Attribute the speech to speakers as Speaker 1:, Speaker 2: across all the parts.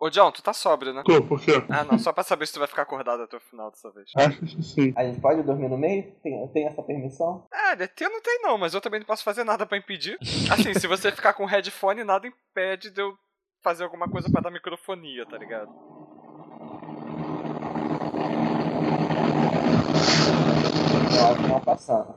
Speaker 1: Ô, John, tu tá sóbrio, né?
Speaker 2: Tô, por quê?
Speaker 1: Ah, não, só pra saber se tu vai ficar acordado até o final dessa vez.
Speaker 2: Acho que sim.
Speaker 3: A gente pode dormir no meio? Tem, tem essa permissão?
Speaker 1: É, DT não tem não, mas eu também não posso fazer nada pra impedir. Assim, se você ficar com headphone, nada impede de eu fazer alguma coisa pra dar microfonia, tá ligado?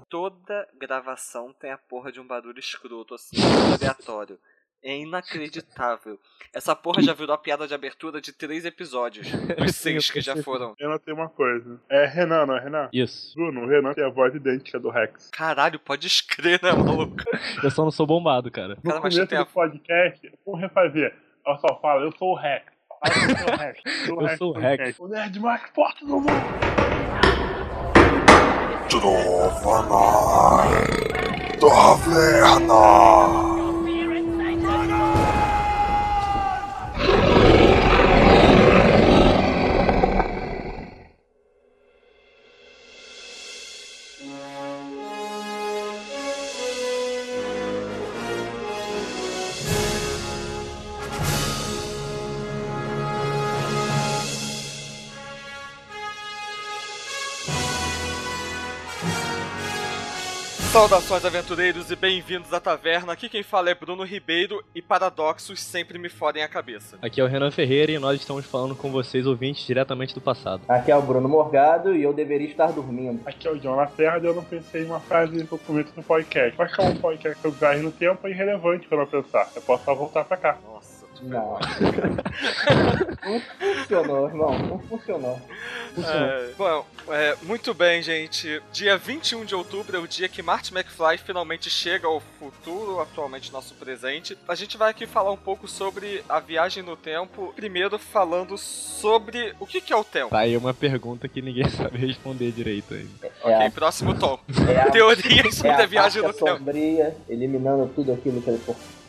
Speaker 1: Toda gravação tem a porra de um barulho escroto, assim, aleatório. É inacreditável. Essa porra já virou a piada de abertura de três episódios. Dos seis que já foram.
Speaker 2: Eu notei uma coisa. É Renan, não é Renan?
Speaker 4: Isso.
Speaker 2: Bruno, o Renan tem a voz idêntica do Rex.
Speaker 1: Caralho, pode escrever, né, maluco?
Speaker 4: Eu só não sou bombado, cara.
Speaker 2: No
Speaker 1: Cara, mas
Speaker 2: começo
Speaker 1: tem a-
Speaker 2: do podcast, vamos refazer. Eu só falo, eu sou o Rex. Fala, Eu sou o Rex.
Speaker 4: Eu sou o Rex.
Speaker 2: O nerd mais forte do mundo.
Speaker 5: Trova Taverna.
Speaker 1: Saudações, aventureiros, e bem-vindos à taverna. Aqui quem fala é Bruno Ribeiro e paradoxos sempre me fodem a cabeça.
Speaker 4: Aqui é o Renan Ferreira e nós estamos falando com vocês, ouvintes, diretamente do passado.
Speaker 3: Aqui é o Bruno Morgado e eu deveria estar dormindo.
Speaker 2: Aqui é o John Lacerda e eu não pensei em uma frase no começo do podcast. Mas como um podcast sobre viagem no tempo é irrelevante pra eu pensar. Eu posso só voltar pra cá.
Speaker 1: Nossa,
Speaker 3: Não. Não funcionou, irmão. Não funcionou.
Speaker 1: É, bom, é, muito bem, gente. Dia 21 de outubro é o dia que Marty McFly finalmente chega ao futuro, atualmente nosso presente. A gente vai aqui falar um pouco sobre a viagem no tempo. Primeiro, falando sobre o que, que é o tempo.
Speaker 4: Tá aí uma pergunta que ninguém sabe responder direito ainda.
Speaker 3: É
Speaker 1: Ok,
Speaker 3: a,
Speaker 1: próximo tom.
Speaker 3: é a,
Speaker 1: Teorias
Speaker 3: é
Speaker 1: sobre
Speaker 3: a
Speaker 1: a viagem no
Speaker 3: parte
Speaker 1: tempo.
Speaker 3: sombria, eliminando tudo aquilo pelo,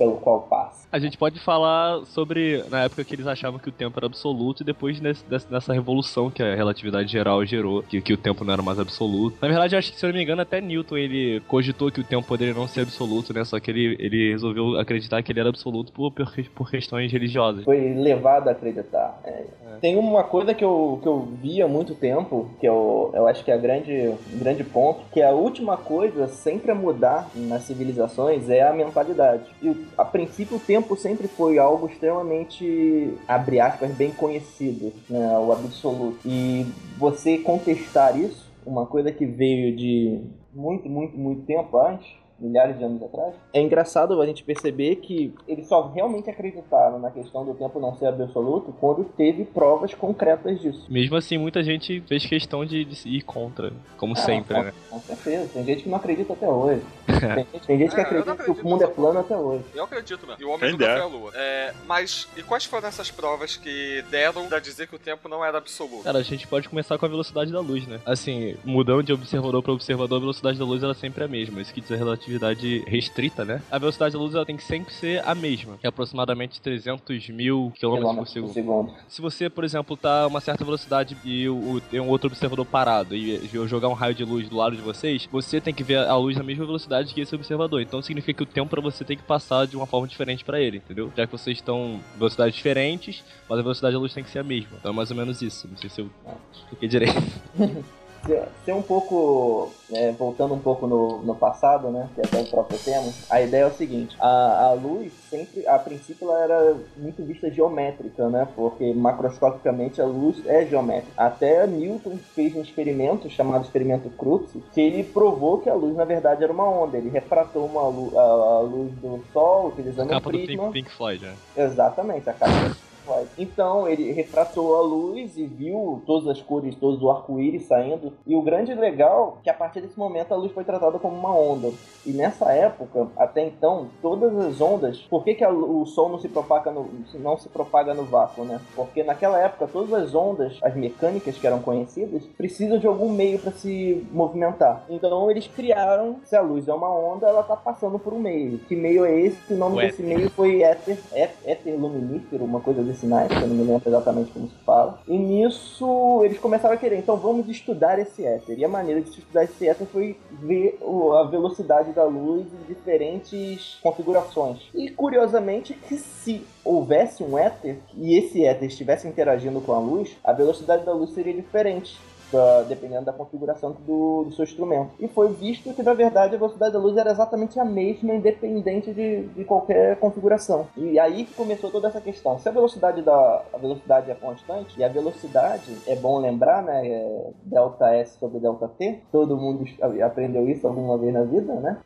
Speaker 3: pelo qual passa.
Speaker 4: A gente pode falar sobre na época que eles achavam que o tempo era absoluto e depois nesse, dessa, dessa revolução que a relatividade geral gerou, que, que o tempo não era mais absoluto. Na verdade, acho que, se eu não me engano, até Newton ele cogitou que o tempo poderia não ser absoluto, né? Só que ele, ele resolveu acreditar que ele era absoluto por, por, questões religiosas.
Speaker 3: Foi levado a acreditar. É. Tem uma coisa que eu, que eu vi há muito tempo, que eu, eu acho que é a grande, um grande ponto, que a última coisa sempre a mudar nas civilizações é a mentalidade. E a princípio o tempo sempre foi algo extremamente, abre aspas, bem conhecido, né, o absoluto. E você contestar isso, uma coisa que veio de muito, muito, muito tempo antes, milhares de anos atrás, é engraçado a gente perceber que eles só realmente acreditaram na questão do tempo não ser absoluto quando teve provas concretas disso.
Speaker 4: Mesmo assim, muita gente fez questão de, de ir contra, como
Speaker 3: Ah,
Speaker 4: sempre,
Speaker 3: com,
Speaker 4: né?
Speaker 3: Com certeza. Tem gente que não acredita até hoje. Tem gente, tem gente que
Speaker 1: É, não
Speaker 3: acredita que o mundo é plano até hoje.
Speaker 1: Eu acredito mesmo. E o homem
Speaker 2: Quem
Speaker 1: nunca foi
Speaker 2: dera.
Speaker 1: à lua. É, mas, e quais foram essas provas que deram pra dizer que o tempo não era absoluto?
Speaker 4: Cara, a gente pode começar com a velocidade da luz, né? Assim, mudando de observador para observador, a velocidade da luz ela sempre é a mesma. Isso que diz a relatividade restrita, né? A velocidade da luz ela tem que sempre ser a mesma, que é aproximadamente 300 mil quilômetros por segundo.
Speaker 3: segundo.
Speaker 4: Se você, por exemplo, tá a uma certa velocidade e o, o- tem um outro observador parado e eu jogar um raio de luz do lado de vocês, você tem que ver a luz na mesma velocidade que esse observador. Então significa que o tempo para você tem que passar de uma forma diferente para ele, entendeu? Já que vocês estão em velocidades diferentes, mas a velocidade da luz tem que ser a mesma. Então é mais ou menos isso. Não sei se eu expliquei direito.
Speaker 3: Ser, ser um pouco, é, voltando um pouco no, no passado, né, que é até o próprio tema, a ideia é o seguinte, a, a luz sempre, a princípio ela era muito vista geométrica, né, porque macroscopicamente a luz é geométrica. Até Newton fez um experimento chamado experimento Crookes, que ele provou que a luz na verdade era uma onda, ele refratou uma lu- a, a luz do sol utilizando um
Speaker 4: Capa do
Speaker 3: prisma.
Speaker 4: Pink, Pink Floyd, né?
Speaker 3: Exatamente, a capa do Floyd. Então ele refratou a luz e viu todas as cores, todo o arco-íris saindo. E o grande legal é que a partir desse momento a luz foi tratada como uma onda. E nessa época, até então, todas as ondas. Por que, que a o som não se propaga no, não se propaga no vácuo, né? Porque naquela época todas as ondas, as mecânicas que eram conhecidas, precisam de algum meio para se movimentar. Então eles criaram, se a luz é uma onda, ela tá passando por um meio. Que meio é esse? O nome
Speaker 4: O
Speaker 3: desse meio foi éter, é- éter luminífero, uma coisa desse medicinais, que eu não me lembro exatamente como se fala. E nisso eles começaram a querer, então vamos estudar esse éter. E a maneira de estudar esse éter foi ver a velocidade da luz em diferentes configurações. E curiosamente que se houvesse um éter e esse éter estivesse interagindo com a luz, a velocidade da luz seria diferente dependendo da configuração do, do, seu instrumento. E foi visto que, na verdade, a velocidade da luz era exatamente a mesma, independente de, de qualquer configuração. E aí que começou toda essa questão. Se a velocidade, da, a velocidade é constante, e a velocidade, é bom lembrar, né, é delta S sobre delta T, todo mundo aprendeu isso alguma vez na vida, né?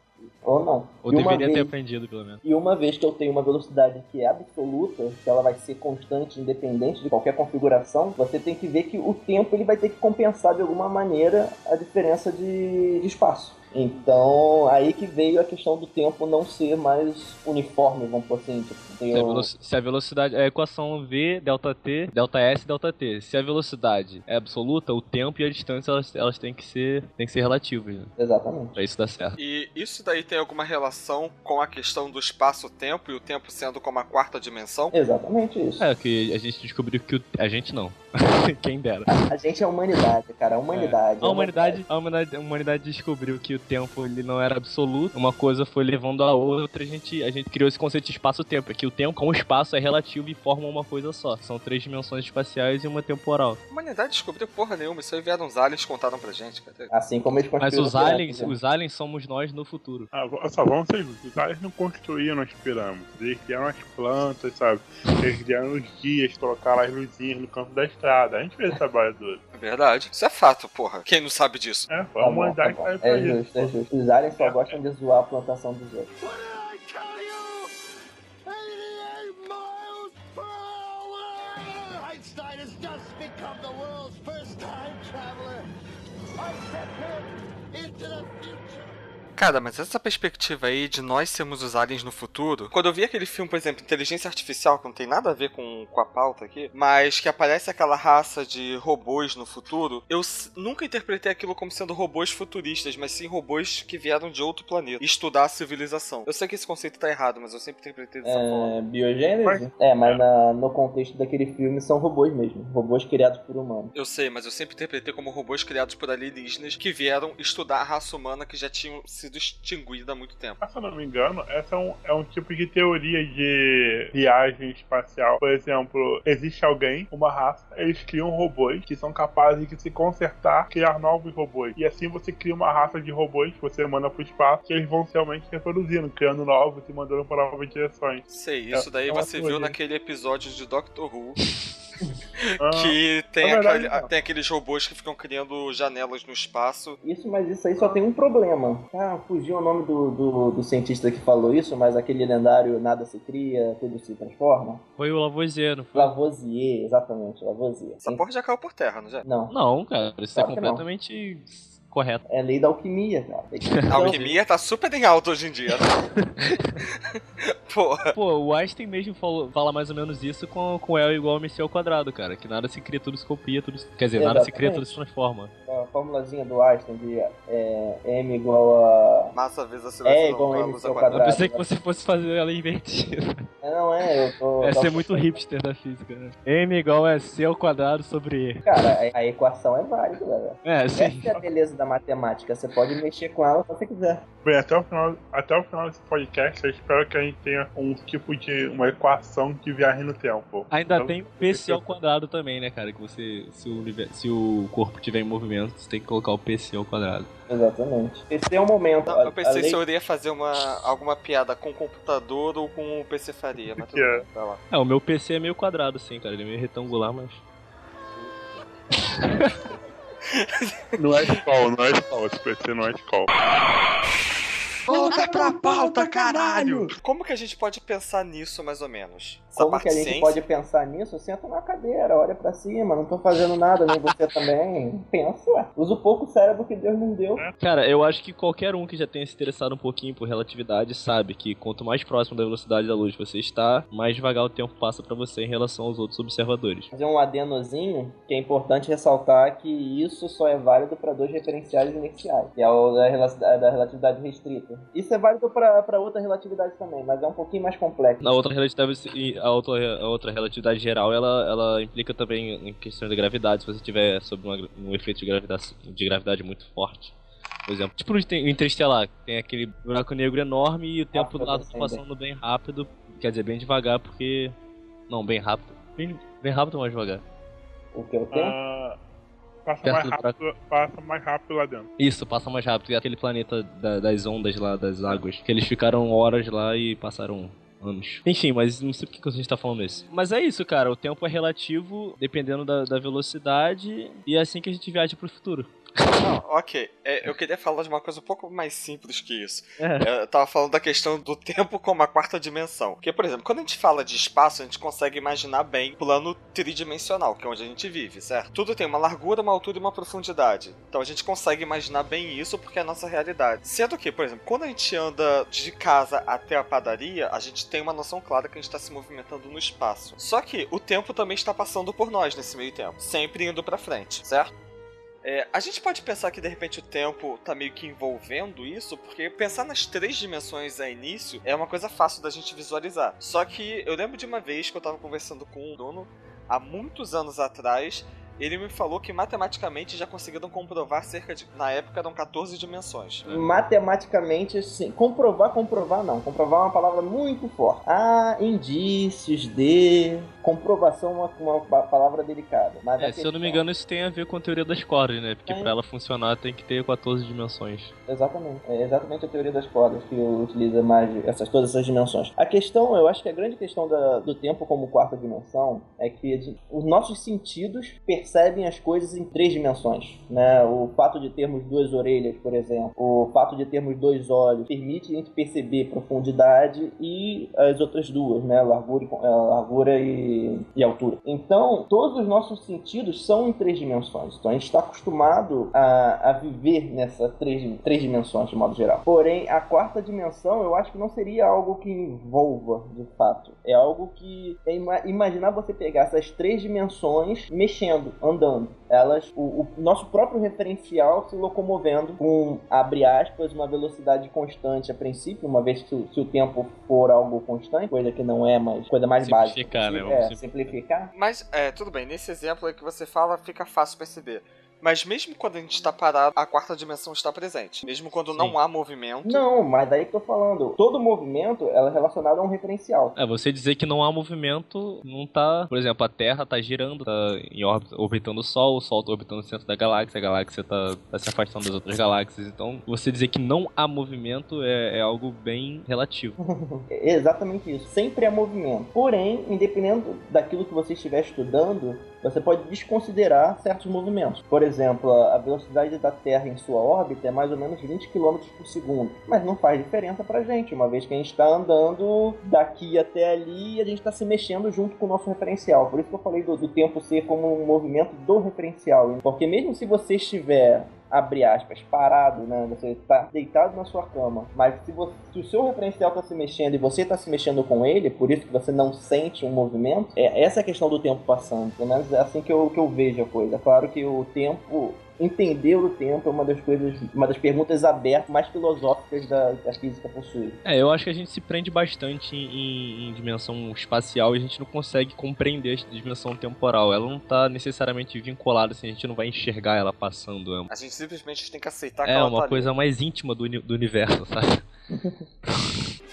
Speaker 3: Ou não.
Speaker 4: Ou e deveria vez, ter aprendido, pelo menos.
Speaker 3: E uma vez que eu tenho uma velocidade que é absoluta, que ela vai ser constante, independente de qualquer configuração, você tem que ver que o tempo ele vai ter que compensar de alguma maneira a diferença de, de espaço. Então, aí que veio a questão do tempo não ser mais uniforme, vamos por assim. Tipo,
Speaker 4: se, a se, a velocidade. A equação V, delta T, delta S, delta T. Se a velocidade é absoluta, o tempo e a distância elas, elas têm que ser, têm que ser relativas. Né?
Speaker 3: Exatamente.
Speaker 4: Pra isso dar certo.
Speaker 1: E isso daí tem alguma relação com a questão do espaço-tempo e o tempo sendo como a quarta dimensão?
Speaker 3: Exatamente isso.
Speaker 4: É, que a gente descobriu que o... a gente não. Quem dera.
Speaker 3: A gente é a humanidade, cara. A humanidade.
Speaker 4: É. A, humanidade, a, humanidade, a humanidade descobriu que o tempo ele não era absoluto. Uma coisa foi levando a outra. A gente, a gente criou esse conceito de espaço-tempo. É que o tempo com o espaço é relativo e formam uma coisa só. São três dimensões espaciais e uma temporal.
Speaker 1: A humanidade descobriu porra nenhuma. Isso aí vieram uns aliens contaram pra gente. Cadê?
Speaker 3: Assim como eles
Speaker 4: Mas os aliens, né? os aliens somos nós no futuro.
Speaker 2: Ah, só vamos ser Os aliens não construíram as pirâmides. Eles criaram as plantas, sabe? Eles criaram os guias, colocaram as luzinhas no campo da estrada. A gente fez esse trabalho todo.
Speaker 1: É verdade. Isso é fato, porra. Quem não sabe disso?
Speaker 2: É, foi a tá humanidade
Speaker 3: tá que é justo, é justo. Os aliens só gostam de zoar a plantação dos outros. Become the world's first time traveler. I
Speaker 1: sent him into the future. Cara, mas essa perspectiva aí de nós sermos os aliens no futuro, quando eu vi aquele filme, por exemplo, Inteligência Artificial, que não tem nada a ver com, com a pauta aqui, mas que aparece aquela raça de robôs no futuro, eu nunca interpretei aquilo como sendo robôs futuristas, mas sim robôs que vieram de outro planeta estudar a civilização. Eu sei que esse conceito tá errado, mas eu sempre interpretei dessa
Speaker 3: é,
Speaker 1: forma.
Speaker 3: Biogênese? Mas... É, mas na, no contexto daquele filme são robôs mesmo, robôs criados por humanos.
Speaker 1: Eu sei, mas eu sempre interpretei como robôs criados por alienígenas que vieram estudar a raça humana que já tinham se sido extinguida há muito tempo.
Speaker 2: se eu não me engano, essa é um, é um tipo de teoria de viagem espacial. Por exemplo, existe alguém, uma raça, eles criam robôs que são capazes de se consertar, criar novos robôs. E assim você cria uma raça de robôs que você manda pro espaço, que eles vão realmente reproduzindo, criando novos e mandando para novas direções.
Speaker 1: Sei, isso é, daí é você viu naquele episódio de Doctor Who. Ah, que tem, verdade, aquele, tem aqueles robôs que ficam criando janelas no espaço.
Speaker 3: Isso, mas isso aí só tem um problema. Ah, fugiu o nome do, do, do, cientista que falou isso, mas aquele lendário nada se cria, tudo se transforma.
Speaker 4: Foi o Lavoisier, não
Speaker 3: foi? Lavoisier, exatamente, Lavoisier.
Speaker 1: Essa porra já caiu por terra, não já?
Speaker 3: Não.
Speaker 4: Não, cara, isso é completamente correto.
Speaker 3: É lei da alquimia, cara.
Speaker 1: A alquimia tá super em alta hoje em dia, né?
Speaker 4: Porra. Pô, o Einstein mesmo falou, fala mais ou menos isso com, com L igual a MC ao quadrado, cara. Que nada se cria, tudo se copia, tudo se... Quer dizer, Exatamente. nada se cria, tudo se transforma.
Speaker 3: É, a formulazinha do Einstein de é, M igual a...
Speaker 1: Massa vezes aceleração.
Speaker 3: É igual a MC ao quadrado.
Speaker 4: Eu pensei que você fosse fazer ela invertida.
Speaker 3: Não, é, eu tô...
Speaker 4: É ser muito hipster da física, né? M igual a C ao quadrado sobre E.
Speaker 3: Cara, a, a equação é válida, velho.
Speaker 4: É, sim.
Speaker 3: Essa é a beleza da matemática. Você pode mexer com ela se você quiser.
Speaker 2: Bem, até o final, até o final desse podcast, eu espero que a gente tenha um tipo de uma equação que viaje no tempo.
Speaker 4: Ainda então, tem PC ao quadrado também, né, cara? Que você, se o, se o corpo tiver em movimento, você tem que colocar o PC ao quadrado.
Speaker 3: Exatamente. Esse é o momento.
Speaker 1: Não, eu pensei lei... se eu iria fazer uma, alguma piada com o computador ou com o PC faria, mas tudo
Speaker 2: é. bem,
Speaker 1: vai lá.
Speaker 4: É, o meu PC é meio quadrado, sim, cara. Ele é meio retangular, mas.
Speaker 2: não é escola, não é escola. Esse PC não é escola.
Speaker 1: Volta pra pauta, caralho! Como que a gente pode pensar nisso, mais ou menos?
Speaker 3: Essa Como que a gente ciência? pode pensar nisso? Senta na cadeira, olha para cima, não tô fazendo nada, nem você também. Pensa, ué. Usa o pouco cérebro que Deus não deu.
Speaker 4: Cara, eu acho que qualquer um que já tenha se interessado um pouquinho por relatividade sabe que quanto mais próximo da velocidade da luz você está, mais devagar o tempo passa para você em relação aos outros observadores.
Speaker 3: Fazer um adenozinho, que é importante ressaltar que isso só é válido para dois referenciais iniciais, que é o da relatividade restrita. Isso. Isso é válido para outra relatividade também, mas é um pouquinho mais complexo.
Speaker 4: Na outra relatividade, a outra, a outra relatividade geral, ela, ela implica também em questões de gravidade, se você tiver sob uma, um efeito de gravidade, de gravidade muito forte. Por exemplo, tipo no Interestelar, tem aquele buraco negro enorme e o tempo do lado tá passando bem rápido, quer dizer, bem devagar, porque. Não, bem rápido. Bem, bem rápido, mas devagar.
Speaker 3: O que? O quê? Uh,
Speaker 2: passa, mais rápido, passa mais rápido lá dentro.
Speaker 4: Isso, passa mais rápido. E aquele planeta da, das ondas lá, das águas, que eles ficaram horas lá e passaram anos. Enfim, mas não sei por que a gente tá falando isso. Mas é isso, cara. O tempo é relativo, dependendo da, da velocidade, e é assim que a gente viaja pro futuro.
Speaker 1: Não, ok. É, eu queria falar de uma coisa um pouco mais simples que isso. É. Eu tava falando da questão do tempo como a quarta dimensão. Porque, por exemplo, quando a gente fala de espaço, a gente consegue imaginar bem plano tridimensional, que é onde a gente vive, certo? Tudo tem uma largura, uma altura e uma profundidade. Então a gente consegue imaginar bem isso porque é a nossa realidade. Sendo que, por exemplo, quando a gente anda de casa até a padaria, a gente tem uma noção clara que a gente está se movimentando no espaço. Só que o tempo também está passando por nós nesse meio tempo, sempre indo para frente, certo? É, a gente pode pensar que de repente o tempo tá meio que envolvendo isso, porque pensar nas três dimensões a início é uma coisa fácil da gente visualizar. Só que eu lembro de uma vez que eu tava conversando com o dono há muitos anos atrás ele me falou que matematicamente já conseguiram comprovar cerca de. Na época eram 14 dimensões.
Speaker 3: Matematicamente, sim. Comprovar, comprovar não. Comprovar é uma palavra muito forte. Há indícios de. Comprovação é uma, uma palavra delicada. Mas
Speaker 4: é, se eu não me engano, isso tem a ver com a teoria das cordas, né? Porque é. para ela funcionar tem que ter 14 dimensões.
Speaker 3: Exatamente. É exatamente a teoria das cordas que utiliza mais essas, todas essas dimensões. A questão, eu acho que a grande questão da, do tempo como quarta dimensão é que os nossos sentidos percebem as coisas em três dimensões. Né? O fato de termos duas orelhas, por exemplo, o fato de termos dois olhos, permite a gente perceber profundidade e as outras duas, né? largura, e, largura e, altura. Então, todos os nossos sentidos são em três dimensões. Então, a gente está acostumado a, a viver nessas três, três dimensões, de modo geral. Porém, a quarta dimensão, eu acho que não seria algo que envolva, de fato. É algo que é imaginar você pegar essas três dimensões mexendo andando. Elas, o, o, nosso próprio referencial se locomovendo com, abre aspas, uma velocidade constante a princípio, uma vez que se o tempo for algo constante, coisa que não é, mas coisa mais
Speaker 4: simplificar,
Speaker 3: básica.
Speaker 4: Né?
Speaker 3: É, simplificar.
Speaker 1: Mas, é, tudo bem, nesse exemplo aí que você fala, fica fácil perceber. Mas mesmo quando a gente está parado, a quarta dimensão está presente. Mesmo quando Sim. não há movimento.
Speaker 3: Não, mas daí que eu tô falando. Todo movimento é relacionado a um referencial.
Speaker 4: É, você dizer que não há movimento, não tá. Por exemplo, a Terra tá girando, tá em órbita, orbitando o Sol, o Sol tá orbitando o centro da galáxia, a galáxia tá, tá se afastando das outras galáxias. Então, você dizer que não há movimento é, é algo bem relativo.
Speaker 3: é exatamente isso. Sempre há movimento. Porém, independente daquilo que você estiver estudando, você pode desconsiderar certos movimentos. Por exemplo, a velocidade da Terra em sua órbita é mais ou menos 20 km por segundo, mas não faz diferença pra gente, uma vez que a gente está andando daqui até ali e a gente está se mexendo junto com o nosso referencial. Por isso que eu falei do, do tempo ser como um movimento do referencial, porque mesmo se você estiver abre aspas, parado, né? Você está deitado na sua cama, mas se, você, se o seu referencial está se mexendo e você está se mexendo com ele, por isso que você não sente um movimento, é essa é a questão do tempo passando. Pelo menos é assim que eu, que eu vejo a coisa. Claro que o tempo entender o tempo é uma das coisas, uma das perguntas abertas mais filosóficas da, da física possui.
Speaker 4: É, eu acho que a gente se prende bastante em, em, dimensão espacial e a gente não consegue compreender a dimensão temporal. Ela não está necessariamente vinculada, assim, a gente não vai enxergar ela passando.
Speaker 1: A gente simplesmente tem que aceitar que
Speaker 4: é,
Speaker 1: ela
Speaker 4: uma
Speaker 1: tá
Speaker 4: coisa
Speaker 1: ali.
Speaker 4: mais íntima do, do universo, sabe?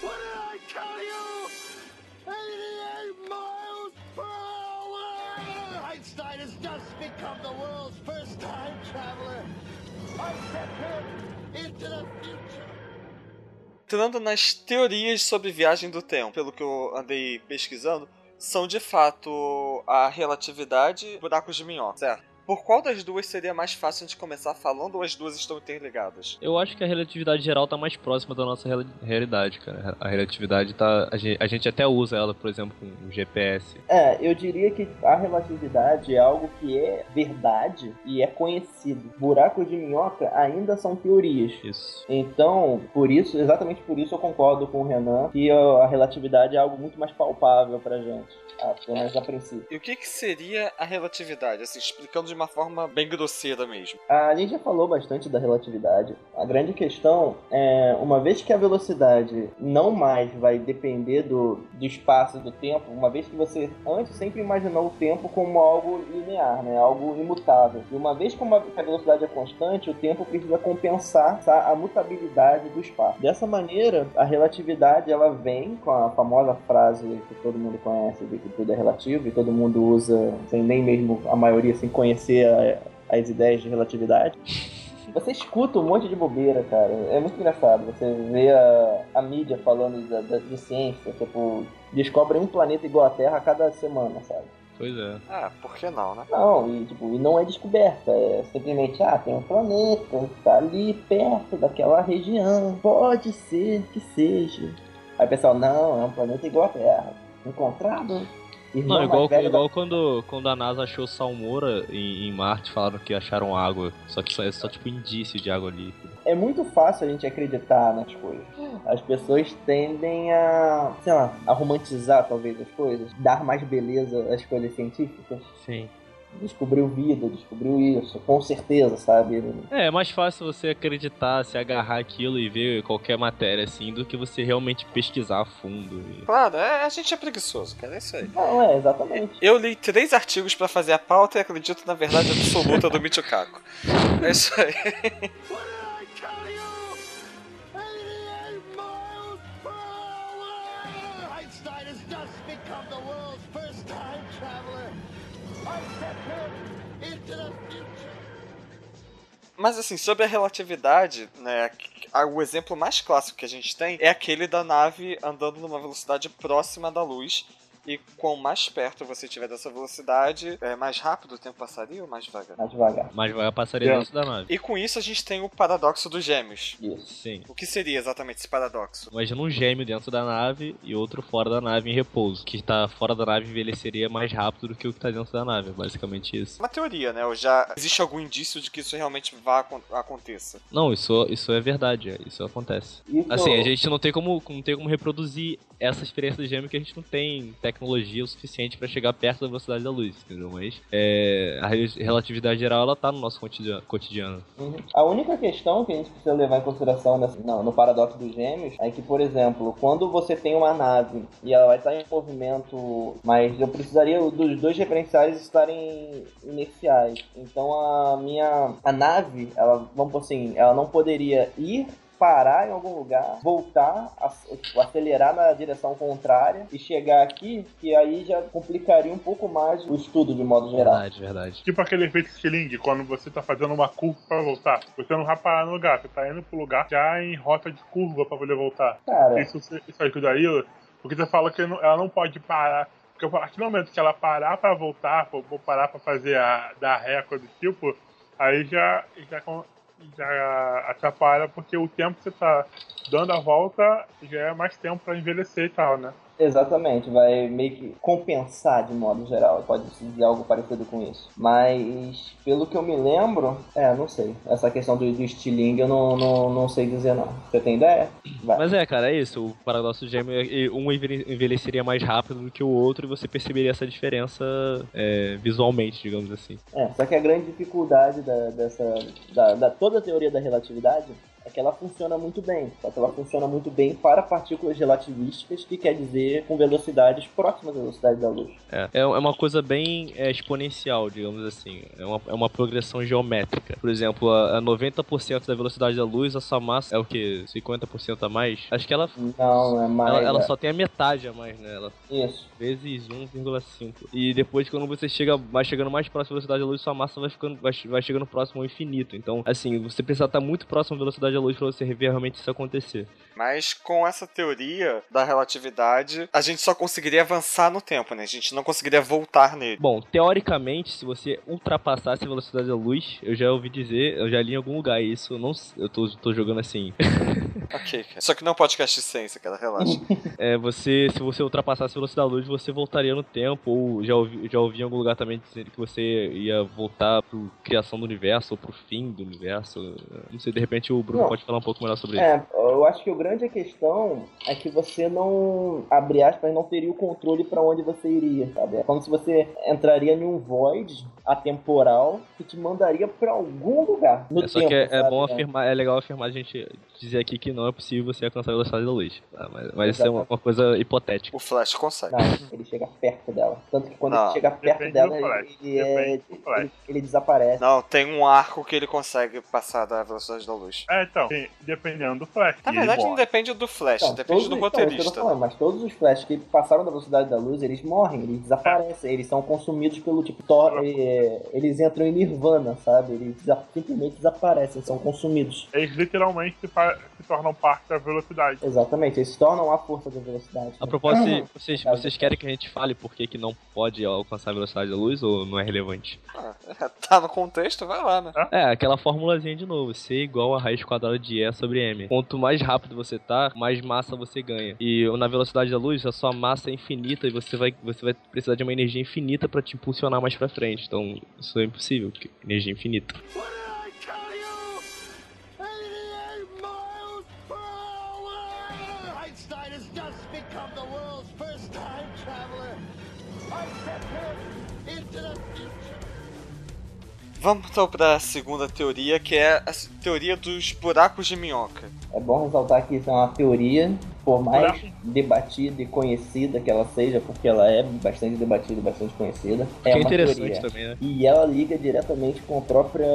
Speaker 1: Entrando nas teorias sobre viagem do tempo, pelo que eu andei pesquisando, são de fato a relatividade e buracos de minhoca, certo? Por qual das duas seria mais fácil de começar falando ou as duas estão interligadas?
Speaker 4: Eu acho que a relatividade geral tá mais próxima da nossa real realidade, cara. A relatividade tá. A gente, a gente, até usa ela, por exemplo, com o GPS.
Speaker 3: É, eu diria que a relatividade é algo que é verdade e é conhecido. Buracos de minhoca ainda são teorias.
Speaker 4: Isso.
Speaker 3: Então, por isso, exatamente por isso eu concordo com o Renan que a relatividade é algo muito mais palpável pra gente. Ah, pelo menos a princípio.
Speaker 1: E o que, que seria a relatividade? Assim, explicando de de uma forma bem grosseira mesmo.
Speaker 3: A gente já falou bastante da relatividade. A grande questão é, uma vez que a velocidade não mais vai depender do, do espaço do tempo, uma vez que você antes sempre imaginou o tempo como algo linear, né? algo imutável. E uma vez que, uma, que a velocidade é constante, o tempo precisa compensar a mutabilidade do espaço. Dessa maneira, a relatividade ela vem com a famosa frase que todo mundo conhece de que tudo é relativo e todo mundo usa sem nem mesmo a maioria sem conhecer a, as ideias de relatividade. Você escuta um monte de bobeira, cara. É muito engraçado. Você vê a, a mídia falando da, da, de ciência, tipo, descobre um planeta igual à Terra a cada semana, sabe?
Speaker 4: Pois é.
Speaker 1: Ah, por que não, né?
Speaker 3: Não, e, tipo, e não é descoberta. É simplesmente, ah, tem um planeta, tá ali perto daquela região. Pode ser que seja. Aí o pessoal, não, é um planeta igual à Terra. Encontrado
Speaker 4: Irmão não, igual, igual da... quando, quando a NASA achou Salmoura em, em Marte, falaram que acharam água. Só que só é só tipo indício de água líquida.
Speaker 3: É muito fácil a gente acreditar nas coisas. As pessoas tendem a, sei lá, a romantizar talvez as coisas, dar mais beleza às coisas científicas.
Speaker 4: Sim
Speaker 3: descobriu vida, descobriu isso, com certeza, sabe?
Speaker 4: É, é mais fácil você acreditar, se agarrar aquilo e ver qualquer matéria assim, do que você realmente pesquisar a fundo.
Speaker 1: E... Claro, é, a gente é preguiçoso, cara, é isso aí.
Speaker 3: Não, é, exatamente.
Speaker 1: Eu li três artigos para fazer a pauta e acredito na verdade absoluta do Michikaku. É isso aí. Mas assim, sobre a relatividade, né, o exemplo mais clássico que a gente tem é aquele da nave andando numa velocidade próxima da luz e quanto mais perto você estiver dessa velocidade, é, mais rápido o tempo passaria ou mais devagar?
Speaker 3: Mais devagar.
Speaker 4: Mais devagar passaria é. dentro da nave.
Speaker 1: E com isso a gente tem o paradoxo dos gêmeos.
Speaker 3: Isso.
Speaker 4: Sim.
Speaker 1: O que seria exatamente esse paradoxo?
Speaker 4: Imagina um gêmeo dentro da nave e outro fora da nave em repouso. Que está fora da nave envelheceria mais rápido do que o que está dentro da nave. Basicamente isso.
Speaker 1: Uma teoria, né? Ou já existe algum indício de que isso realmente vá aconteça?
Speaker 4: Não, isso, isso é verdade. Isso acontece. Isso... Assim, a gente não tem como, não tem como reproduzir essa experiência do gêmeo que a gente não tem tecnologia o suficiente para chegar perto da velocidade da luz, entendeu? Mas é, a relatividade geral ela tá no nosso cotidiano.
Speaker 3: Uhum. A única questão que a gente precisa levar em consideração nessa, não, no paradoxo dos gêmeos é que, por exemplo, quando você tem uma nave e ela vai estar em movimento, mas eu precisaria dos dois referenciais estarem inerciais. Então a minha a nave, ela vamos por assim, ela não poderia ir parar em algum lugar, voltar, acelerar na direção contrária e chegar aqui, que aí já complicaria um pouco mais o estudo de modo geral.
Speaker 4: Verdade, verdade.
Speaker 2: Tipo aquele efeito Sling, quando você tá fazendo uma curva para voltar. Você não vai parar no lugar, você tá indo pro lugar já em rota de curva para poder voltar.
Speaker 3: Cara,
Speaker 2: isso, isso ajudaria, porque você fala que ela não pode parar porque a partir do momento que ela parar para voltar, ou parar para fazer a dar ré, coisa do tipo, aí já, já já atrapalha porque o tempo que você tá dando a volta já é mais tempo para envelhecer e tal, né?
Speaker 3: Exatamente, vai meio que compensar de modo geral, pode dizer algo parecido com isso. Mas, pelo que eu me lembro, é, não sei. Essa questão do, do estilingue eu não, não, não sei dizer não. Você tem ideia?
Speaker 4: Vai. Mas é, cara, é isso. O paradoxo gêmeo é um envelheceria mais rápido do que o outro e você perceberia essa diferença é, visualmente, digamos assim.
Speaker 3: É, só que a grande dificuldade da, dessa. Da, da toda a teoria da relatividade é que ela funciona muito bem. Só que ela funciona muito bem para partículas relativísticas, que quer dizer com velocidades próximas à velocidade da luz.
Speaker 4: É, é, é uma coisa bem é, exponencial, digamos assim. É uma, é uma progressão geométrica. Por exemplo, a, a 90% da velocidade da luz, a sua massa é o que? 50% a mais? Acho que ela.
Speaker 3: Não, é mais.
Speaker 4: Ela, ela é. só tem a metade a mais, né? Ela,
Speaker 3: Isso.
Speaker 4: Vezes 1,5. E depois, quando você chega, vai chegando mais próximo à velocidade da luz, sua massa vai, ficando, vai, vai chegando próximo ao infinito. Então, assim, você precisa estar muito próximo à velocidade da luz para você ver realmente isso acontecer.
Speaker 1: Mas com essa teoria da relatividade, a gente só conseguiria avançar no tempo, né? A gente não conseguiria voltar nele.
Speaker 4: Bom, teoricamente, se você ultrapassasse a velocidade da luz, eu já ouvi dizer, eu já li em algum lugar isso, eu não eu tô, tô jogando assim.
Speaker 1: ok, cara. Só que não é podcast de ciência, cara, relaxa.
Speaker 4: é, você, se você ultrapassasse a velocidade da luz, você voltaria no tempo, ou já ouvi, já ouvi em algum lugar também dizendo que você ia voltar pro criação do universo, ou pro fim do universo. Não sei, de repente o Bruno não. pode falar um pouco melhor sobre
Speaker 3: é,
Speaker 4: isso.
Speaker 3: Eu acho que o grande questão é que você não, abre aspas, não teria o controle para onde você iria, sabe? É como se você entraria em um void atemporal que te mandaria pra algum lugar. No
Speaker 4: É, só
Speaker 3: tempo,
Speaker 4: que é, é bom afirmar, é legal afirmar a gente dizer aqui que não é possível você alcançar a velocidade da luz. tá? Mas, mas isso é uma, uma coisa hipotética.
Speaker 1: O Flash consegue.
Speaker 3: Não, ele chega perto dela. Tanto que quando
Speaker 1: Não,
Speaker 3: ele chega perto dela,
Speaker 2: Flash,
Speaker 3: ele, é-
Speaker 2: Flash.
Speaker 3: ele, ele desaparece.
Speaker 1: Não, tem um arco que ele consegue passar da velocidade da luz.
Speaker 2: É, então, sim, dependendo do Flash.
Speaker 1: Na verdade, não depende do Flash,
Speaker 3: Então,
Speaker 1: depende
Speaker 3: todos
Speaker 1: do
Speaker 3: então, é
Speaker 1: roteirista.
Speaker 3: falando, mas todos os flashes que passaram da velocidade da luz, eles morrem, eles desaparecem, eles são consumidos pelo tipo Thor, é, eles entram em nirvana, sabe? Eles simplesmente desaparecem, são consumidos.
Speaker 2: Eles literalmente se, se tornam parte da velocidade.
Speaker 3: Exatamente, eles se tornam a força da velocidade.
Speaker 4: A propósito, se vocês, vocês querem que a gente fale por que, que não pode alcançar a velocidade da luz ou não é relevante?
Speaker 1: Ah, tá no contexto, vai lá, né?
Speaker 4: É, aquela formulazinha de novo, C igual a raiz quadrada de E sobre M. Quanto mais rápido você tá, mais massa você ganha. E na velocidade da luz, a sua massa é infinita e você vai, você vai precisar de uma energia infinita pra te impulsionar mais pra frente. Então, isso é impossível, porque energia infinita.
Speaker 5: What did I tell you? 88 miles per hour! Einstein has just become the world's first time traveler. I sent him into the future.
Speaker 1: Vamos então pra segunda teoria, que é a teoria dos buracos de minhoca.
Speaker 3: É bom ressaltar que isso é uma teoria, por mais debatida e conhecida que ela seja, porque ela é bastante debatida e bastante conhecida, é
Speaker 4: que é
Speaker 3: uma
Speaker 4: interessante
Speaker 3: teoria.
Speaker 4: também, né?
Speaker 3: E ela liga diretamente com a própria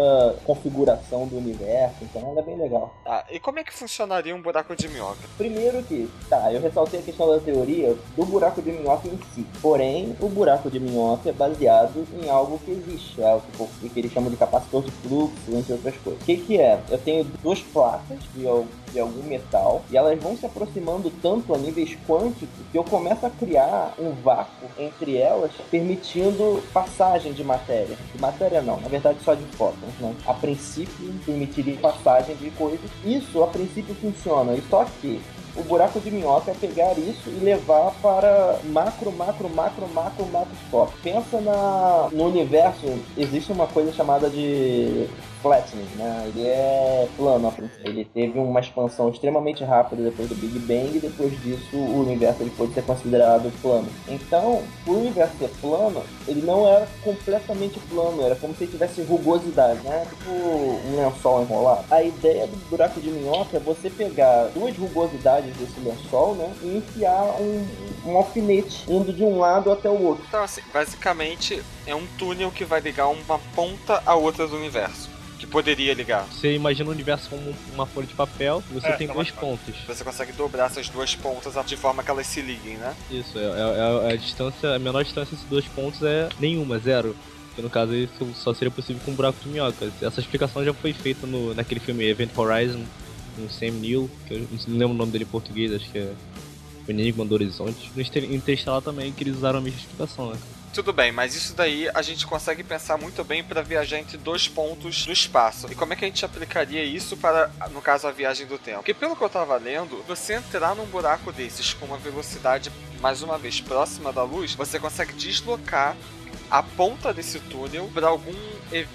Speaker 3: configuração do universo, então ela é bem legal.
Speaker 1: Ah, e como é que funcionaria um buraco de minhoca?
Speaker 3: Primeiro que, tá, eu ressaltei a questão da teoria do buraco de minhoca em si. Porém, o buraco de minhoca é baseado em algo que existe, é o que, que eles chamam de capacitor de fluxo, entre outras coisas. O que que é? Eu tenho duas placas de, de algum metal e elas vão se aproximando tanto a níveis quânticos que eu começo a criar um vácuo entre elas, permitindo passagem de matéria. De matéria não, na verdade só de fótons, né? A princípio permitiria passagem de coisas. Isso a princípio funciona, e só que o buraco de minhoca é pegar isso e levar para macro, macro, macro, macro, macroscópio. Pensa na, no universo, existe uma coisa chamada de flattening, né? Ele é plano, a princípio. ele teve uma expansão extremamente rápida depois do Big Bang e depois disso o universo ele pode ser considerado plano. Então, o universo ser plano, ele não era completamente plano, era como se tivesse rugosidade, né? Tipo um lençol enrolado. A ideia do buraco de minhoca é você pegar duas rugosidades desse lençol, né? E enfiar um, um alfinete indo de um lado até o outro.
Speaker 1: Então, assim, basicamente é um túnel que vai ligar uma ponta à outra do universo. Que poderia ligar.
Speaker 4: Você imagina o universo como uma folha de papel e você
Speaker 2: É,
Speaker 4: tem
Speaker 2: tá fácil.
Speaker 4: pontos.
Speaker 1: Você consegue dobrar essas duas pontas de forma que elas se liguem, né?
Speaker 4: Isso, é, é- é a distância, a menor distância desses dois pontos é nenhuma, zero. Que no caso isso só seria possível com um buraco de minhoca. Essa explicação já foi feita no, naquele filme Event Horizon, com Sam Neill, que eu não lembro o nome dele em português, acho que é O Enigma do Horizonte. No Inter- Interstellar também, que eles usaram a mesma explicação, né?
Speaker 1: Tudo bem, mas isso daí a gente consegue pensar muito bem para viajar entre dois pontos no espaço. E como é que a gente aplicaria isso para, no caso, a viagem do tempo? Porque pelo que eu tava lendo, você entrar num buraco desses com uma velocidade, mais uma vez, próxima da luz, você consegue deslocar a ponta desse túnel para algum,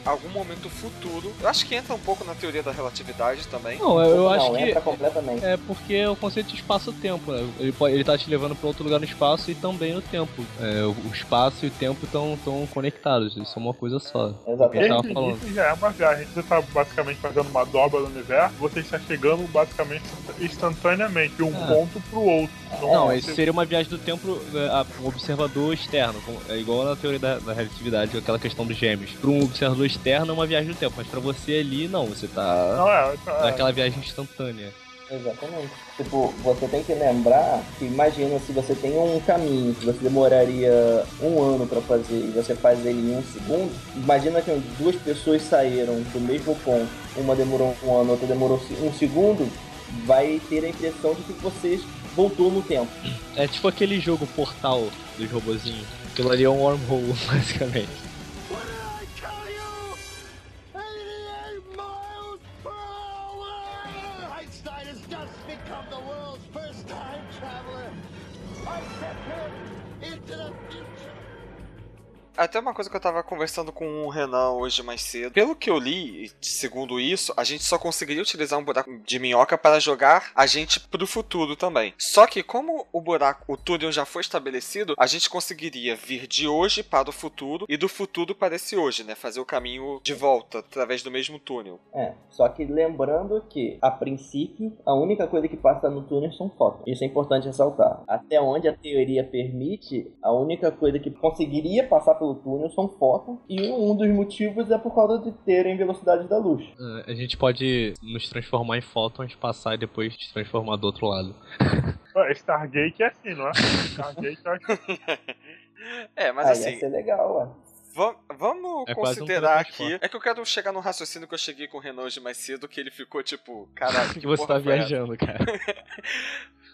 Speaker 1: algum momento futuro. Eu acho que entra um pouco na teoria da relatividade também.
Speaker 4: Não, eu, eu
Speaker 3: não,
Speaker 4: acho que
Speaker 3: entra completamente.
Speaker 4: é porque é o conceito de espaço-tempo, né? Ele, pode- ele tá te levando para outro lugar no espaço e também no tempo. É, o o espaço e o tempo estão tão conectados, eles são uma coisa só.
Speaker 3: Exatamente.
Speaker 2: Esse
Speaker 4: falando.
Speaker 2: início já é uma viagem. Você está basicamente fazendo uma dobra no universo, você está chegando basicamente instantaneamente de um
Speaker 4: Ah.
Speaker 2: ponto pro outro.
Speaker 4: Não,
Speaker 2: é
Speaker 4: isso seria uma viagem do tempo é, a um observador externo. com- É igual na teoria da, da relatividade, aquela questão dos gêmeos. Para um observador externo é uma viagem do tempo, mas para você ali, não, você tá
Speaker 2: Não é, é,
Speaker 4: naquela viagem instantânea.
Speaker 3: Exatamente. Tipo, você tem que lembrar que imagina se você tem um caminho que você demoraria um ano pra fazer e você faz ele em um segundo. Imagina que duas pessoas saíram do mesmo ponto. Uma demorou um ano, outra demorou um segundo. Vai ter a impressão de que vocês voltou no tempo.
Speaker 4: É tipo aquele jogo portal dos robozinhos. Aquilo ali é um wormhole, basicamente.
Speaker 1: Até uma coisa que eu tava conversando com o Renan hoje mais cedo. Pelo que eu li, segundo isso, a gente só conseguiria utilizar um buraco de minhoca para jogar a gente pro futuro também. Só que como o buraco, o túnel já foi estabelecido, a gente conseguiria vir de hoje para o futuro e do futuro para esse hoje, né? Fazer o caminho de volta através do mesmo túnel.
Speaker 3: É, só que lembrando que, a princípio, a única coisa que passa no túnel são fotos. Isso é importante ressaltar. Até onde a teoria permite, a única coisa que conseguiria passar pelo túnel são fotos, e um dos motivos é por causa de terem velocidade da luz.
Speaker 4: É, A gente pode nos transformar em fótons, passar e depois se transformar do outro lado.
Speaker 2: Stargate é assim, não é? Stargate acho que
Speaker 1: É, mas
Speaker 3: Aí
Speaker 1: assim,
Speaker 3: ia ser legal, ué.
Speaker 1: va- vamos
Speaker 4: É um
Speaker 1: considerar
Speaker 4: teletransporte.
Speaker 1: aqui. É que eu quero chegar no raciocínio que eu cheguei com o Renan hoje mais cedo, que ele ficou tipo, caralho.
Speaker 4: Que você
Speaker 1: porra
Speaker 4: tá
Speaker 1: foi essa?
Speaker 4: viajando, cara.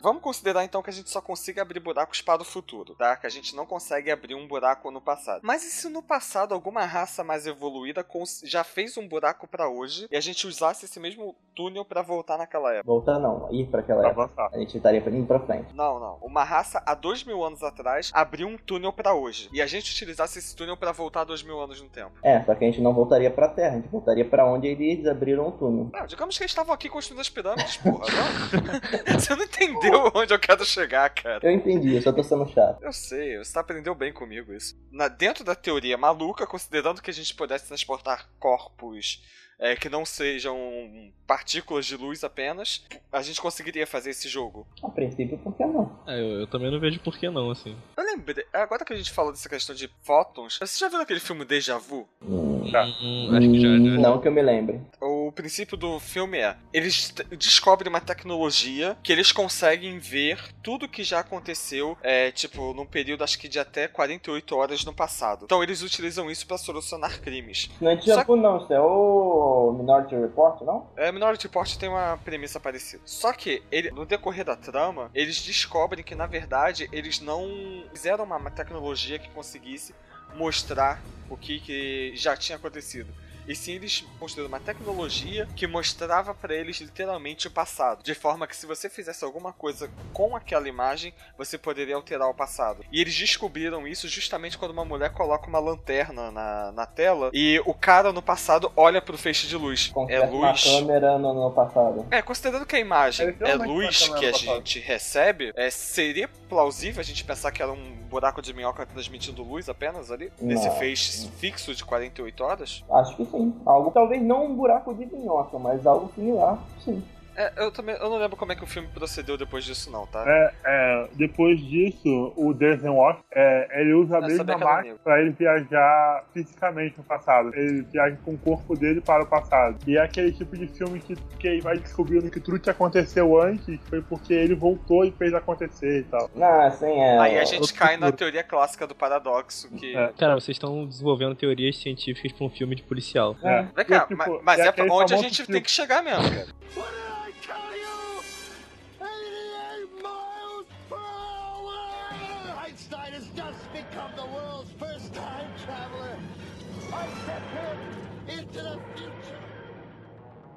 Speaker 1: Vamos considerar então que a gente só consiga abrir buracos para o futuro, tá? Que a gente não consegue abrir um buraco no passado. Mas e se no passado alguma raça mais evoluída já fez um buraco para hoje e a gente usasse esse mesmo túnel para voltar naquela época?
Speaker 3: Voltar não, ir pra aquela época.
Speaker 2: avançar.
Speaker 3: A gente estaria indo pra frente.
Speaker 1: Não, não. Uma raça há dois mil anos atrás abriu um túnel para hoje e a gente utilizasse esse túnel para voltar dois mil anos no tempo.
Speaker 3: É, só que a gente não voltaria pra Terra, a gente voltaria pra onde eles abriram o túnel.
Speaker 1: Não, digamos que eles estavam aqui construindo as pirâmides, porra. Não. Você não entendeu onde eu quero chegar, cara.
Speaker 3: Eu entendi, eu só tô sendo chato.
Speaker 1: Eu sei, você aprendeu bem comigo isso. Na, dentro da teoria maluca, considerando que a gente pudesse transportar corpos é, que não sejam partículas de luz apenas, a gente conseguiria fazer esse jogo.
Speaker 3: A princípio, por que não?
Speaker 4: É, eu, eu também não vejo por que não, assim.
Speaker 1: Eu lembrei, agora que a gente falou dessa questão de fótons, você já viu aquele filme Deja Vu?
Speaker 3: Hum,
Speaker 2: Tá.
Speaker 4: Hum, acho que já, já.
Speaker 3: Não que eu me lembre.
Speaker 1: O princípio do filme é: eles descobrem uma tecnologia que eles conseguem ver tudo que já aconteceu, é, tipo, num período acho que de até 48 horas no passado. Então eles utilizam isso pra solucionar crimes.
Speaker 3: Não é de Jabu, não, isso é o Minority Report, não?
Speaker 1: É, Minority Report tem uma premissa parecida. Só que, ele, no decorrer da trama, eles descobrem que, na verdade, eles não fizeram uma, uma tecnologia que conseguisse mostrar o que, que já tinha acontecido. E sim, eles construíram uma tecnologia que mostrava pra eles literalmente o passado. De forma que se você fizesse alguma coisa com aquela imagem, você poderia alterar o passado. E eles descobriram isso justamente quando uma mulher coloca uma lanterna na, na tela e o cara no passado olha pro feixe de luz. É
Speaker 3: Conserta uma
Speaker 1: luz.
Speaker 3: câmera no, no passado.
Speaker 1: É, considerando que a imagem
Speaker 2: É
Speaker 1: luz que a gente recebe, é, seria plausível a gente pensar que era um buraco de minhoca transmitindo luz apenas ali? Nesse
Speaker 3: Não.
Speaker 1: feixe fixo de 48 horas?
Speaker 3: Acho que sim. Algo, talvez não um buraco de minhoca, mas algo similar, sim.
Speaker 1: É, eu também eu não lembro como é que o filme procedeu depois disso, não, tá?
Speaker 2: É, é, depois disso, o Desenwalk, é, ele usa a mesma máquina pra ele viajar fisicamente no passado. Ele viaja com o corpo dele para o passado. E é aquele tipo de filme que, que ele vai descobrindo que tudo que aconteceu antes foi porque ele voltou e fez acontecer e tal.
Speaker 3: Não, assim, é...
Speaker 1: Aí a gente cai na teoria clássica do paradoxo, que...
Speaker 2: É.
Speaker 4: Cara, vocês estão desenvolvendo teorias científicas pra um filme de policial.
Speaker 3: É.
Speaker 1: Vem cá,
Speaker 2: E, tipo,
Speaker 1: ma- mas
Speaker 2: é
Speaker 1: é, pra onde a gente tem que chegar mesmo, cara.
Speaker 5: Einstein has just become the world's first time traveler. I sent him into the future.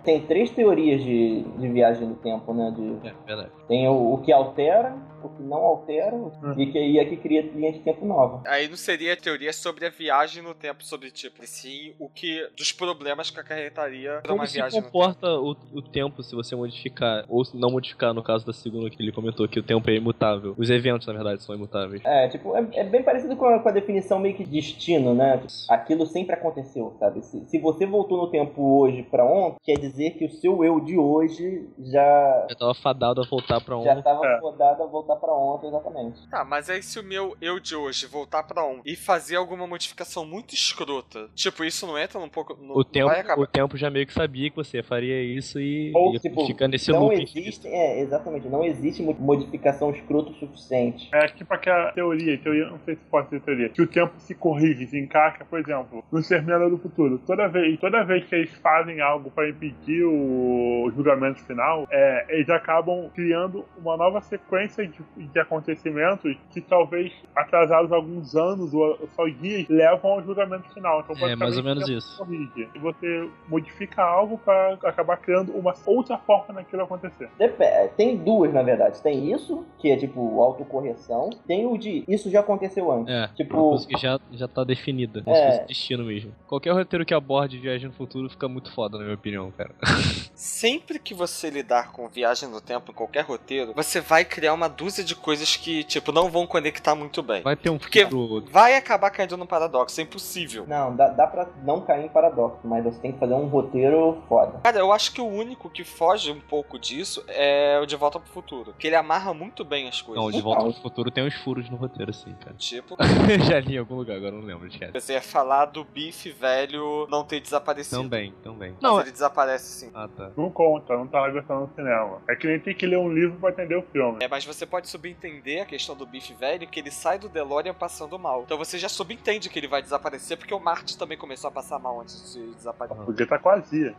Speaker 3: Tem três teorias de, de viagem no tempo, né? De,
Speaker 4: É, verdade.
Speaker 3: tem o, o que altera, o que não altera e, que, e a que cria linha de tempo nova.
Speaker 1: Aí não seria a teoria sobre a viagem no tempo, sobre tipo, e sim o que dos problemas que acarretaria pra uma
Speaker 4: Como se
Speaker 1: viagem no tempo.
Speaker 4: comporta o, o tempo se você modificar, ou se não modificar, no caso da segunda que ele comentou, que o tempo é imutável. Os eventos, na verdade, são imutáveis.
Speaker 3: É, tipo, é, é bem parecido com a, com a definição meio que de destino, né? Aquilo sempre aconteceu, sabe? Se, se você voltou no tempo hoje pra ontem, quer dizer que o seu eu de hoje já
Speaker 4: Eu tava fadado a voltar pra
Speaker 3: já
Speaker 4: ontem.
Speaker 3: estava
Speaker 2: É.
Speaker 3: rodado a voltar pra ontem, exatamente.
Speaker 1: Tá, mas aí se o meu eu de hoje voltar pra um e fazer alguma modificação muito escrota, tipo, isso não entra um pouco. Não,
Speaker 4: O tempo, o tempo já meio que sabia que você faria isso e,
Speaker 3: Ou,
Speaker 4: e
Speaker 3: tipo,
Speaker 4: fica nesse
Speaker 3: não
Speaker 4: loop.
Speaker 3: existe, é, exatamente, não existe mo- modificação escrota o suficiente.
Speaker 2: É tipo aquela teoria, teoria, não sei se pode ser teoria, que o tempo se corrige, se encaixa, por exemplo, no Exterminador do Futuro. Toda vez, toda vez que eles fazem algo para impedir o julgamento final, é, eles acabam criando uma nova sequência de de, acontecimentos que talvez atrasados alguns anos ou só dias levam ao julgamento final. Então,
Speaker 4: É, mais ou menos isso.
Speaker 2: corrige. E você modifica algo para acabar criando uma outra forma daquilo acontecer.
Speaker 3: É, Tem duas, na verdade. Tem isso, que é tipo autocorreção. Tem o de isso já aconteceu antes.
Speaker 4: É,
Speaker 3: Tipo-
Speaker 4: uma coisa que já, já tá definida. Como
Speaker 3: É.
Speaker 4: se fosse destino mesmo. Qualquer roteiro que aborde viagem no futuro fica muito foda, na minha opinião, cara.
Speaker 1: Sempre que você lidar com viagem no tempo em qualquer roteiro, você vai criar uma dúzia de coisas que, tipo, não vão conectar muito bem.
Speaker 4: Vai ter um
Speaker 1: Porque-
Speaker 4: futuro.
Speaker 1: Vai acabar caindo num paradoxo, é impossível.
Speaker 3: Não, dá, dá pra não cair em paradoxo, mas você tem que fazer um roteiro foda.
Speaker 1: Cara, eu acho que o único que foge um pouco disso é o De Volta pro Futuro. Que ele amarra muito bem as coisas.
Speaker 4: Não, de volta pro futuro tem uns furos no roteiro, assim, cara.
Speaker 1: Tipo,
Speaker 4: já li em algum lugar, agora não lembro, esquece.
Speaker 1: você ia falar do bife velho não ter desaparecido.
Speaker 4: Também, também.
Speaker 1: Mas
Speaker 4: Não,
Speaker 1: ele desaparece sim.
Speaker 4: Ah, tá.
Speaker 2: Não conta, não tá na versão no cinema. É que nem tem que ler um livro pra entender o filme.
Speaker 1: É, mas você pode subentender a questão do bife velho que ele sai do DeLorean passando mal. Então você já subentende que ele vai desaparecer porque o Marty também começou a passar mal antes de desaparecer.
Speaker 2: Porque tá quase.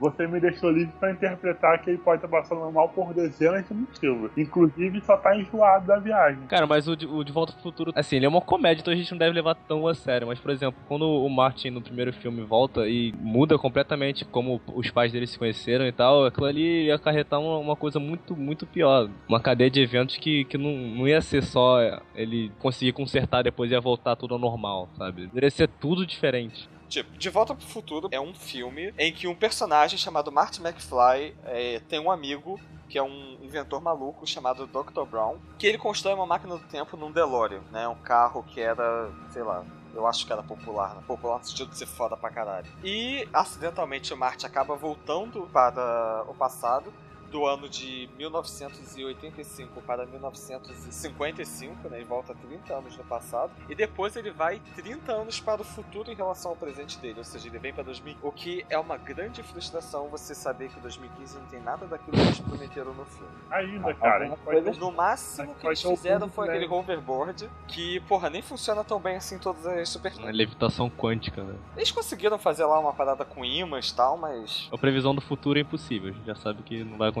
Speaker 2: Você me deixou livre pra interpretar que ele pode estar passando mal por dezenas de motivos. Inclusive, só tá enjoado da viagem.
Speaker 4: Cara, mas o de, o de Volta pro Futuro, assim, ele é uma comédia, então a gente não deve levar tão a sério. Mas, por exemplo, quando o Martin no primeiro filme volta e muda completamente como os pais dele se conheceram e tal, aquilo ali ia acarretar uma, uma coisa muito, muito pior. Uma cadeia de eventos que, que não, não ia ser só ele conseguir consertar depois ia voltar tudo ao normal, sabe? Deveria ser tudo diferente.
Speaker 1: Tipo, De Volta pro Futuro é um filme em que um personagem chamado Marty McFly é, tem um amigo que é um inventor maluco chamado Dr. Brown, que ele constrói uma máquina do tempo num DeLorean, né? Um carro que era, sei lá, eu acho que era popular, né? Popular no sentido de ser foda pra caralho. E, acidentalmente, o Marty acaba voltando para o passado, do ano de 1985 para 1955, né? Ele volta 30 anos no passado. E depois ele vai 30 anos para o futuro em relação ao presente dele. Ou seja, ele vem para 2000. O que é uma grande frustração você saber que 2015 não tem nada daquilo que eles prometeram no filme.
Speaker 2: Ainda, cara.
Speaker 3: Coisas-
Speaker 1: No máximo que eles fizeram foi aquele hoverboard, que, porra, nem funciona tão bem assim em todas as super.
Speaker 4: Uma levitação quântica, né?
Speaker 1: Eles conseguiram fazer lá uma parada com imãs e tal, mas.
Speaker 4: A previsão do futuro é impossível, a gente já sabe que não vai acontecer.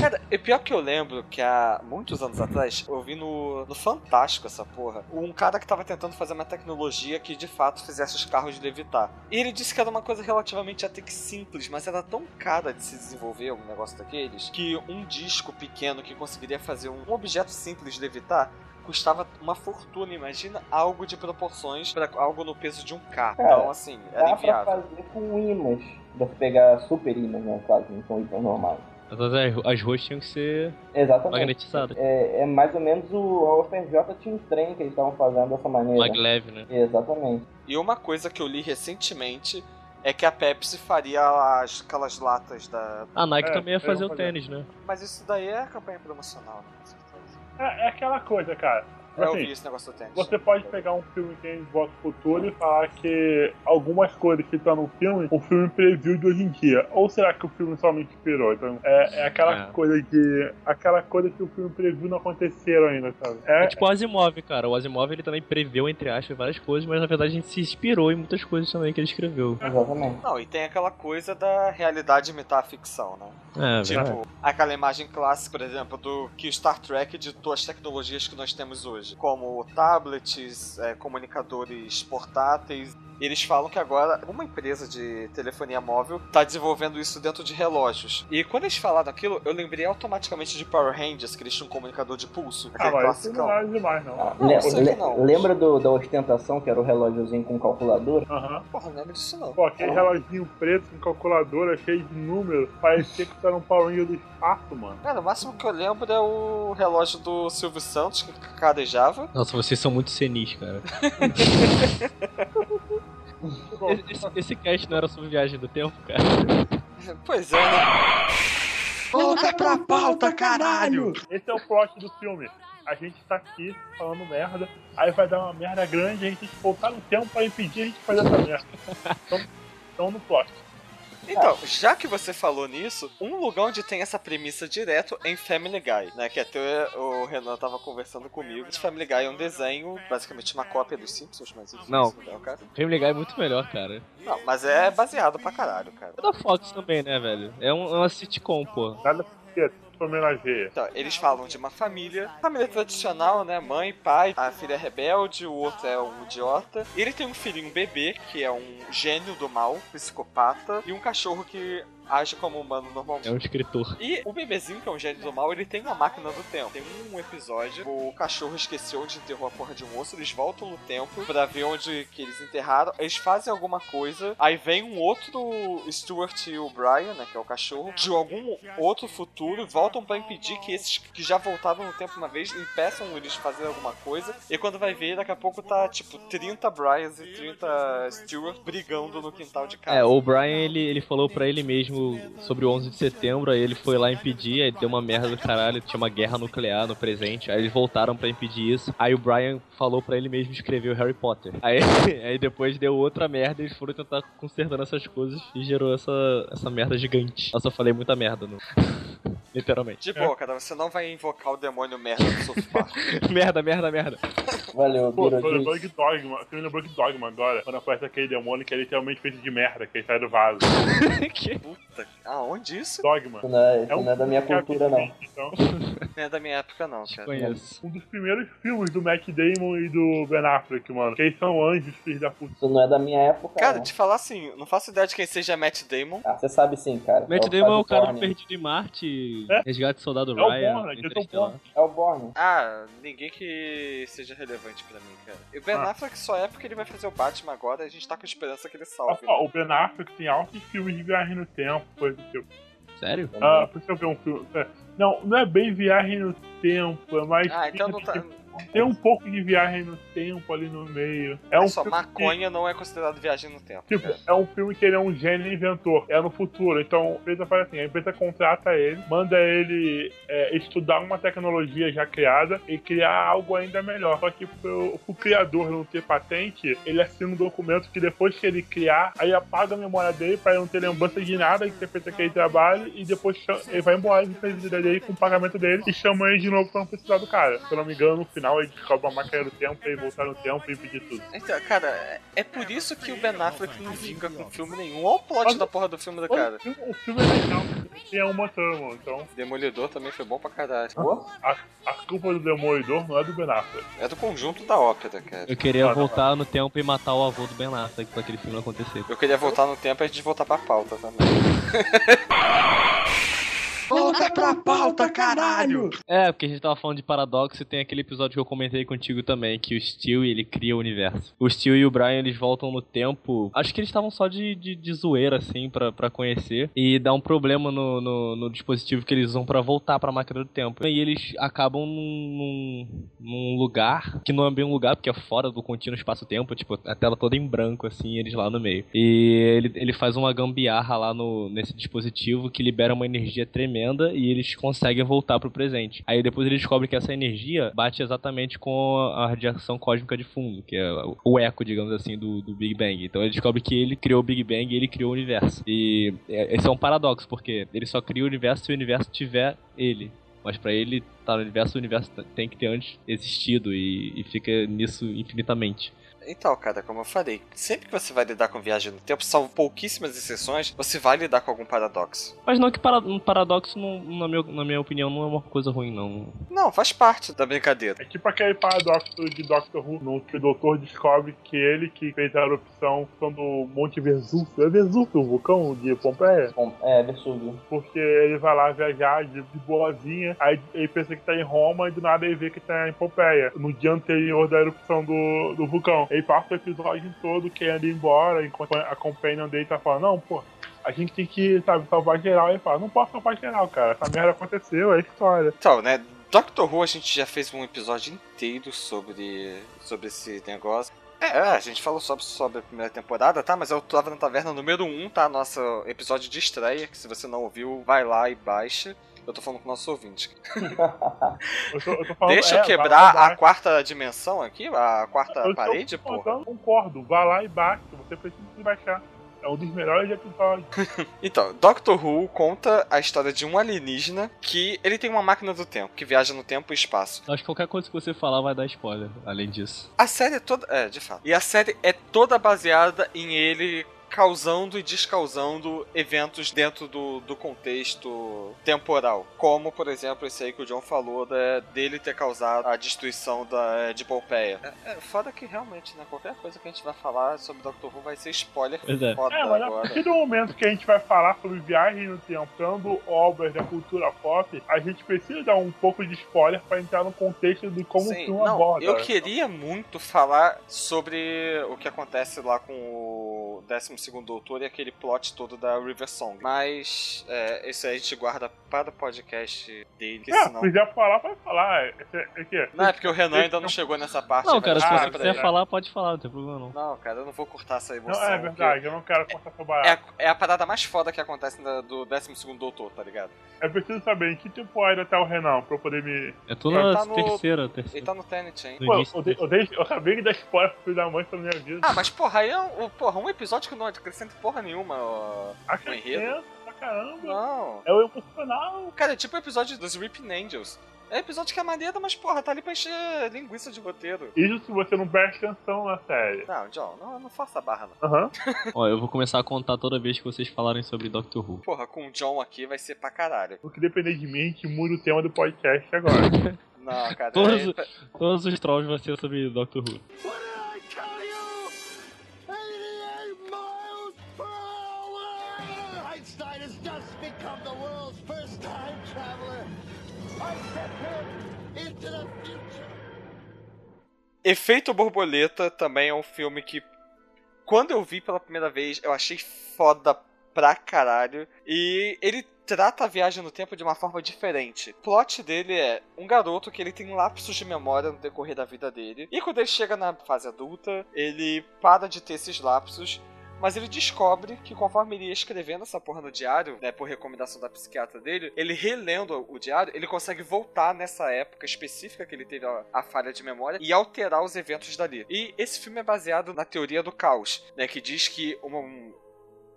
Speaker 1: Cara, é pior que eu lembro que há muitos anos atrás eu vi no, no Fantástico essa porra. Um cara que tava tentando fazer uma tecnologia que de fato fizesse os carros levitar. E ele disse que era uma coisa relativamente até que simples, mas era tão cara de se desenvolver um negócio daqueles que um disco pequeno que conseguiria fazer um objeto simples levitar custava uma fortuna. Imagina algo de proporções para algo no peso de um carro.
Speaker 3: Cara,
Speaker 1: então, assim, era
Speaker 3: Dá pra
Speaker 1: inviável.
Speaker 3: fazer com ímãs. Dá pra pegar super ímãs, né? Claro, que não são ímãs normais.
Speaker 4: As, as ruas tinham que ser
Speaker 3: Exatamente.
Speaker 4: magnetizadas.
Speaker 3: É, é mais ou menos o a UFRJ tinha um trem que eles estavam fazendo dessa maneira.
Speaker 4: Maglev, né?
Speaker 3: Exatamente.
Speaker 1: E uma coisa que eu li recentemente é que a Pepsi faria as, aquelas latas da.
Speaker 4: A Nike
Speaker 2: É,
Speaker 4: também ia fazer o
Speaker 2: fazer.
Speaker 4: tênis, né?
Speaker 1: Mas isso daí é campanha promocional, né? Com certeza.
Speaker 2: É, é aquela coisa, cara.
Speaker 1: Eu
Speaker 2: Assim,
Speaker 1: vi esse negócio do tênis.
Speaker 2: Você pode pegar um filme que tem de volta pro futuro e falar que algumas coisas que estão no filme, o filme previu de hoje em dia. Ou será que o filme somente inspirou? Então, é, é aquela
Speaker 4: É.
Speaker 2: coisa de. aquela coisa que o filme previu não aconteceram ainda, sabe? É,
Speaker 4: É tipo o Asimov, cara. O Asimov ele também preveu, entre aspas, várias coisas, mas na verdade a gente se inspirou em muitas coisas também que ele escreveu.
Speaker 3: Exatamente.
Speaker 1: Não, e tem aquela coisa da realidade imitar a ficção, né?
Speaker 4: É, velho.
Speaker 1: Tipo, aquela imagem clássica, por exemplo, do que o Star Trek ditou as tecnologias que nós temos hoje, como tablets, é, comunicadores portáteis. Eles falam que agora uma empresa de telefonia móvel está desenvolvendo isso dentro de relógios. E quando eles falaram aquilo, eu lembrei automaticamente de Power Rangers, que eles tinham um comunicador de pulso.
Speaker 2: Ah, mas isso não é demais, não.
Speaker 3: Ah,
Speaker 1: Não,
Speaker 3: le- le-
Speaker 1: não.
Speaker 3: Lembra do, da ostentação que era o relógiozinho com calculadora?
Speaker 2: Aham.
Speaker 1: Porra, não lembro disso não.
Speaker 2: Pô, aquele reloginho preto com calculadora cheio de números, parecia que isso era um Power Ranger do espaço, mano.
Speaker 1: Cara, o máximo que eu lembro é o relógio do Silvio Santos, que cadejava.
Speaker 4: Nossa, vocês são muito senis, cara. Esse, esse, cast não era sobre viagem do tempo, cara.
Speaker 1: Pois é, né? Volta pra pauta, caralho!
Speaker 2: Esse é o plot do filme. A gente tá aqui falando merda, aí vai dar uma merda grande, a gente tem que voltar no tempo pra impedir a gente de fazer essa merda. Então, então no plot.
Speaker 1: Então, já que você falou nisso, um lugar onde tem essa premissa direto é em Family Guy, né? Que até o Renan tava conversando comigo. Esse Family Guy é um desenho, basicamente uma cópia dos Simpsons, mas enfim,
Speaker 4: Não.
Speaker 1: é o cara.
Speaker 4: Family Guy é muito melhor, cara.
Speaker 1: Não, mas é baseado pra caralho, cara.
Speaker 4: É da Fox também, né, velho? É, um, é uma sitcom, pô.
Speaker 2: Nada homenageia?
Speaker 1: Então, eles falam de uma família, família tradicional, né? Mãe, pai, a filha é rebelde, o outro é um idiota. Ele tem um filhinho bebê, que é um gênio do mal, psicopata, e um cachorro que age como humano normalmente.
Speaker 4: É um escritor.
Speaker 1: E o bebezinho, que é um gênio do mal, ele tem uma máquina do tempo. Tem um episódio, o cachorro esqueceu onde enterrou a porra de um osso, eles voltam no tempo pra ver onde que eles enterraram, eles fazem alguma coisa, aí vem um outro Stuart e o Brian, né, que é o cachorro, de algum outro futuro, voltam pra impedir que esses que já voltaram no tempo uma vez, impeçam eles de fazer alguma coisa, e quando vai ver, daqui a pouco tá, tipo, 30 Bryans e 30 Stuart brigando no quintal de casa.
Speaker 4: É, o Brian, ele, ele falou pra ele mesmo sobre o 11 de setembro, aí ele foi lá impedir, aí deu uma merda do caralho, tinha uma guerra nuclear no presente, aí eles voltaram pra impedir isso, aí o Brian falou pra ele mesmo escrever o Harry Potter. Aí, aí depois deu outra merda e eles foram tentar consertando essas coisas e gerou essa, essa merda gigante. Nossa, eu falei muita merda no... Literalmente.
Speaker 1: De boa, cara, você não vai invocar o demônio merda do South Park.
Speaker 4: merda, merda, merda.
Speaker 3: Valeu,
Speaker 2: Pô, lembrou
Speaker 3: Beetlejuice.
Speaker 2: de Dogma. Me lembrou de Dogma agora, quando aparece aquele demônio que é literalmente feito de merda, que ele sai do vaso.
Speaker 4: que?
Speaker 1: Puta, aonde isso?
Speaker 2: Dogma.
Speaker 3: Isso não é, isso não é da minha
Speaker 2: que
Speaker 3: cultura, não.
Speaker 2: Então,
Speaker 1: Não é da minha época, não, cara.
Speaker 4: Conheço.
Speaker 2: um dos primeiros filmes do Matt Damon e do Ben Affleck, mano. Que eles são anjos, filhos da puta.
Speaker 3: Isso não é da minha época,
Speaker 1: Cara,
Speaker 3: não.
Speaker 1: te falar assim, não faço ideia de quem seja Matt Damon.
Speaker 3: Ah, você sabe sim, cara.
Speaker 4: Matt
Speaker 3: o
Speaker 4: Damon é o cara. Perdido em Marte,
Speaker 2: É?
Speaker 4: Resgate do Soldado
Speaker 2: É o
Speaker 4: Ryan,
Speaker 2: que é o. Bourne.
Speaker 3: É o Borne.
Speaker 1: Ah, ninguém que seja relevante pra mim, cara. E o Ben
Speaker 2: Ah.
Speaker 1: Affleck só é porque ele vai fazer o Batman agora e a gente tá com esperança que ele salve.
Speaker 2: só, o Ben Affleck tem altos filmes de viagem no tempo, coisa do tipo.
Speaker 4: Sério?
Speaker 2: Ah, deixa eu ver um filme. é, Não, não é bem viagem no tempo, é mais.
Speaker 1: Ah, então não tá.
Speaker 2: Tem um pouco de viagem no tempo ali no meio. É
Speaker 1: Olha
Speaker 2: um
Speaker 1: só,
Speaker 2: filme que-
Speaker 1: maconha não é considerado viagem no tempo.
Speaker 2: Tipo,
Speaker 1: cara.
Speaker 2: é um filme que ele é um gênio inventor, é no futuro. Então, a empresa faz assim: a empresa contrata ele, manda ele é, estudar uma tecnologia já criada e criar algo ainda melhor. Só que pro, pro criador não ter patente, ele assina um documento que depois que ele criar, aí apaga a memória dele pra ele não ter lembrança de nada de ter feito aquele trabalho e depois ele vai embora de dele com o pagamento dele e chama ele de novo pra não precisar do cara. Se eu não me engano, no final ele descobre uma máquina do tempo ele voltar no tempo e impedir tudo.
Speaker 1: Então, cara, é- por isso que o Ben Affleck não vinga com filme nenhum. Olha o plot da porra do filme do cara.
Speaker 2: O filme, é legal, tem é uma trama, então
Speaker 1: Demolidor também foi bom pra caralho.
Speaker 2: A, a culpa do Demolidor não é do Ben Affleck.
Speaker 1: É do conjunto da ópera, cara.
Speaker 4: Eu queria
Speaker 2: Ah, não.
Speaker 4: voltar no tempo e matar o avô do Ben Affleck pra aquele filme acontecer.
Speaker 1: Eu queria voltar no tempo e a gente voltar pra pauta também. Volta pra pauta, caralho!
Speaker 4: É, porque a gente tava falando de paradoxo e tem aquele episódio que eu comentei contigo também, que o Steel ele cria o universo. O Steel e o Brian eles voltam no tempo. Acho que eles estavam só de, de, de zoeira, assim, pra, pra conhecer. E dá um problema no, no, no dispositivo que eles usam pra voltar pra máquina do tempo. E eles acabam num, num, num lugar que não é bem um lugar, porque é fora do contínuo espaço-tempo, tipo, a tela toda em branco, assim, eles lá no meio. E ele, ele faz uma gambiarra lá no, nesse dispositivo que libera uma energia tremenda e eles conseguem voltar pro presente. Aí depois ele descobre que essa energia bate exatamente com a radiação cósmica de fundo, que é o- eco, digamos assim, do, do Big Bang. Então ele descobre que ele criou o Big Bang e ele criou o universo. E é- esse é um paradoxo, porque ele só cria o universo se o universo tiver ele. Mas pra ele estar no universo, o universo tem que ter antes existido e, e fica nisso infinitamente.
Speaker 1: Então, cara, como eu falei, sempre que você vai lidar com viagem no tempo, salvo pouquíssimas exceções, você vai lidar com algum paradoxo.
Speaker 4: Mas não que para, um paradoxo, não, na, minha, na minha opinião, não é uma coisa ruim, não.
Speaker 1: Não, faz parte da brincadeira.
Speaker 2: É tipo aquele paradoxo de Doctor Who, no que o doutor descobre que ele que fez a erupção quando o Monte Vesúvio, é Vesúvio, o vulcão de Pompeia?
Speaker 3: é, Vesúvio.
Speaker 2: Porque ele vai lá viajar de, de boazinha, aí ele pensa que tá em Roma e do nada ele vê que tá em Pompeia, no dia anterior da erupção do, do vulcão. Ele passa o episódio todo querendo ir embora, enquanto a companion dele tá falando, não, pô, a gente tem que, sabe, salvar geral. Ele fala, não posso salvar geral, cara, essa merda aconteceu, é história.
Speaker 1: Então, né, Doctor Who a gente já fez um episódio inteiro sobre, sobre esse negócio. É, a gente falou sobre, sobre a primeira temporada, tá? Mas eu tava na taverna número 1, tá? Nosso episódio de estreia, que se você não ouviu, vai lá e baixa. Eu tô falando com o nosso ouvinte.
Speaker 2: Eu tô, eu tô falando,
Speaker 1: Deixa
Speaker 2: é,
Speaker 1: eu quebrar a quarta dimensão aqui, a quarta
Speaker 2: Eu
Speaker 1: parede, porra.
Speaker 2: Concordo, vá lá e baixa, você precisa de baixar. É um dos melhores episódios.
Speaker 1: Então, Doctor Who conta a história de um alienígena que ele tem uma máquina do tempo, que viaja no tempo e espaço.
Speaker 4: Acho que qualquer coisa que você falar vai dar spoiler, além disso.
Speaker 1: A série é toda. É, de fato. E a série é toda baseada em ele causando e descausando eventos dentro do, do contexto temporal. Como, por exemplo, esse aí que o John falou da, dele ter causado a destruição da, de Pompeia. É, é foda que realmente, né? Qualquer coisa que a gente vai falar sobre Doctor Who vai ser spoiler
Speaker 4: é.
Speaker 1: foda
Speaker 2: É, mas a
Speaker 1: agora.
Speaker 2: partir do momento que a gente vai falar sobre viagem no tempo, dando obras da cultura pop, a gente precisa dar um pouco de spoiler pra entrar no contexto de como o
Speaker 1: Sim,
Speaker 2: filme
Speaker 1: não,
Speaker 2: aborda.
Speaker 1: eu queria muito falar sobre o que acontece lá com o 12 Doutor e aquele plot todo da River Song. Mas é, isso aí a gente guarda para o podcast dele, porque
Speaker 2: É,
Speaker 1: senão.
Speaker 2: se quiser falar, vai falar. É, é, é
Speaker 1: Não, é porque o Renan ainda não chegou nessa parte.
Speaker 4: Não, cara, se você
Speaker 1: pra
Speaker 4: quiser
Speaker 1: ele.
Speaker 4: falar, pode falar, não tem problema não.
Speaker 1: Não, cara, eu não vou cortar essa
Speaker 2: Não,
Speaker 1: emoção.
Speaker 2: é
Speaker 1: porque
Speaker 2: verdade, eu não quero contar essa
Speaker 1: É
Speaker 2: barata.
Speaker 1: a, é a parada mais foda que acontece na- do 12 Doutor, tá ligado?
Speaker 2: Eu preciso saber em que temporada tá o Renan pra eu poder me.
Speaker 4: É tudo
Speaker 1: Ele
Speaker 4: na
Speaker 1: tá no-
Speaker 4: terceira,
Speaker 1: Ele
Speaker 4: terceira.
Speaker 1: tá no Tenet, hein?
Speaker 2: Pô, eu, eu, dei- eu acabei de dar spoiler pro filho da mãe pela minha vida.
Speaker 1: Ah, mas porra, aí é um, porra, um episódio que não acrescenta porra nenhuma ó, no enredo.
Speaker 2: Acrescenta pra caramba.
Speaker 1: Não.
Speaker 2: É o emocional.
Speaker 1: Cara, é tipo o episódio dos Ripping Angels. É episódio que é maneiro, mas porra, tá ali pra encher linguiça de roteiro.
Speaker 2: Isso se você não presta atenção na série.
Speaker 1: Não, John, não, não faça barra, não.
Speaker 2: Aham.
Speaker 4: Ó, eu vou começar a contar toda vez que vocês falarem sobre Doctor Who.
Speaker 1: Porra, com o John aqui vai ser pra caralho.
Speaker 2: O que depender de mim, a gente muda o tema do podcast agora.
Speaker 1: Não, cara.
Speaker 4: Todos,
Speaker 1: é-
Speaker 4: todos os trolls vão ser sobre Doctor Who.
Speaker 5: Einstein has just become the world's first time traveler. I sent him into the future.
Speaker 1: Efeito Borboleta também é um filme que, quando eu vi pela primeira vez, eu achei foda pra caralho. E ele trata a viagem no tempo de uma forma diferente. O plot dele é um garoto que ele tem lapsos de memória no decorrer da vida dele. E quando ele chega na fase adulta, ele para de ter esses lapsos. Mas ele descobre que conforme ele ia escrevendo essa porra no diário, né, por recomendação da psiquiatra dele, ele relendo o diário, ele consegue voltar nessa época específica que ele teve a, a falha de memória e alterar os eventos dali. E esse filme é baseado na teoria do caos, né, que diz que uma, um,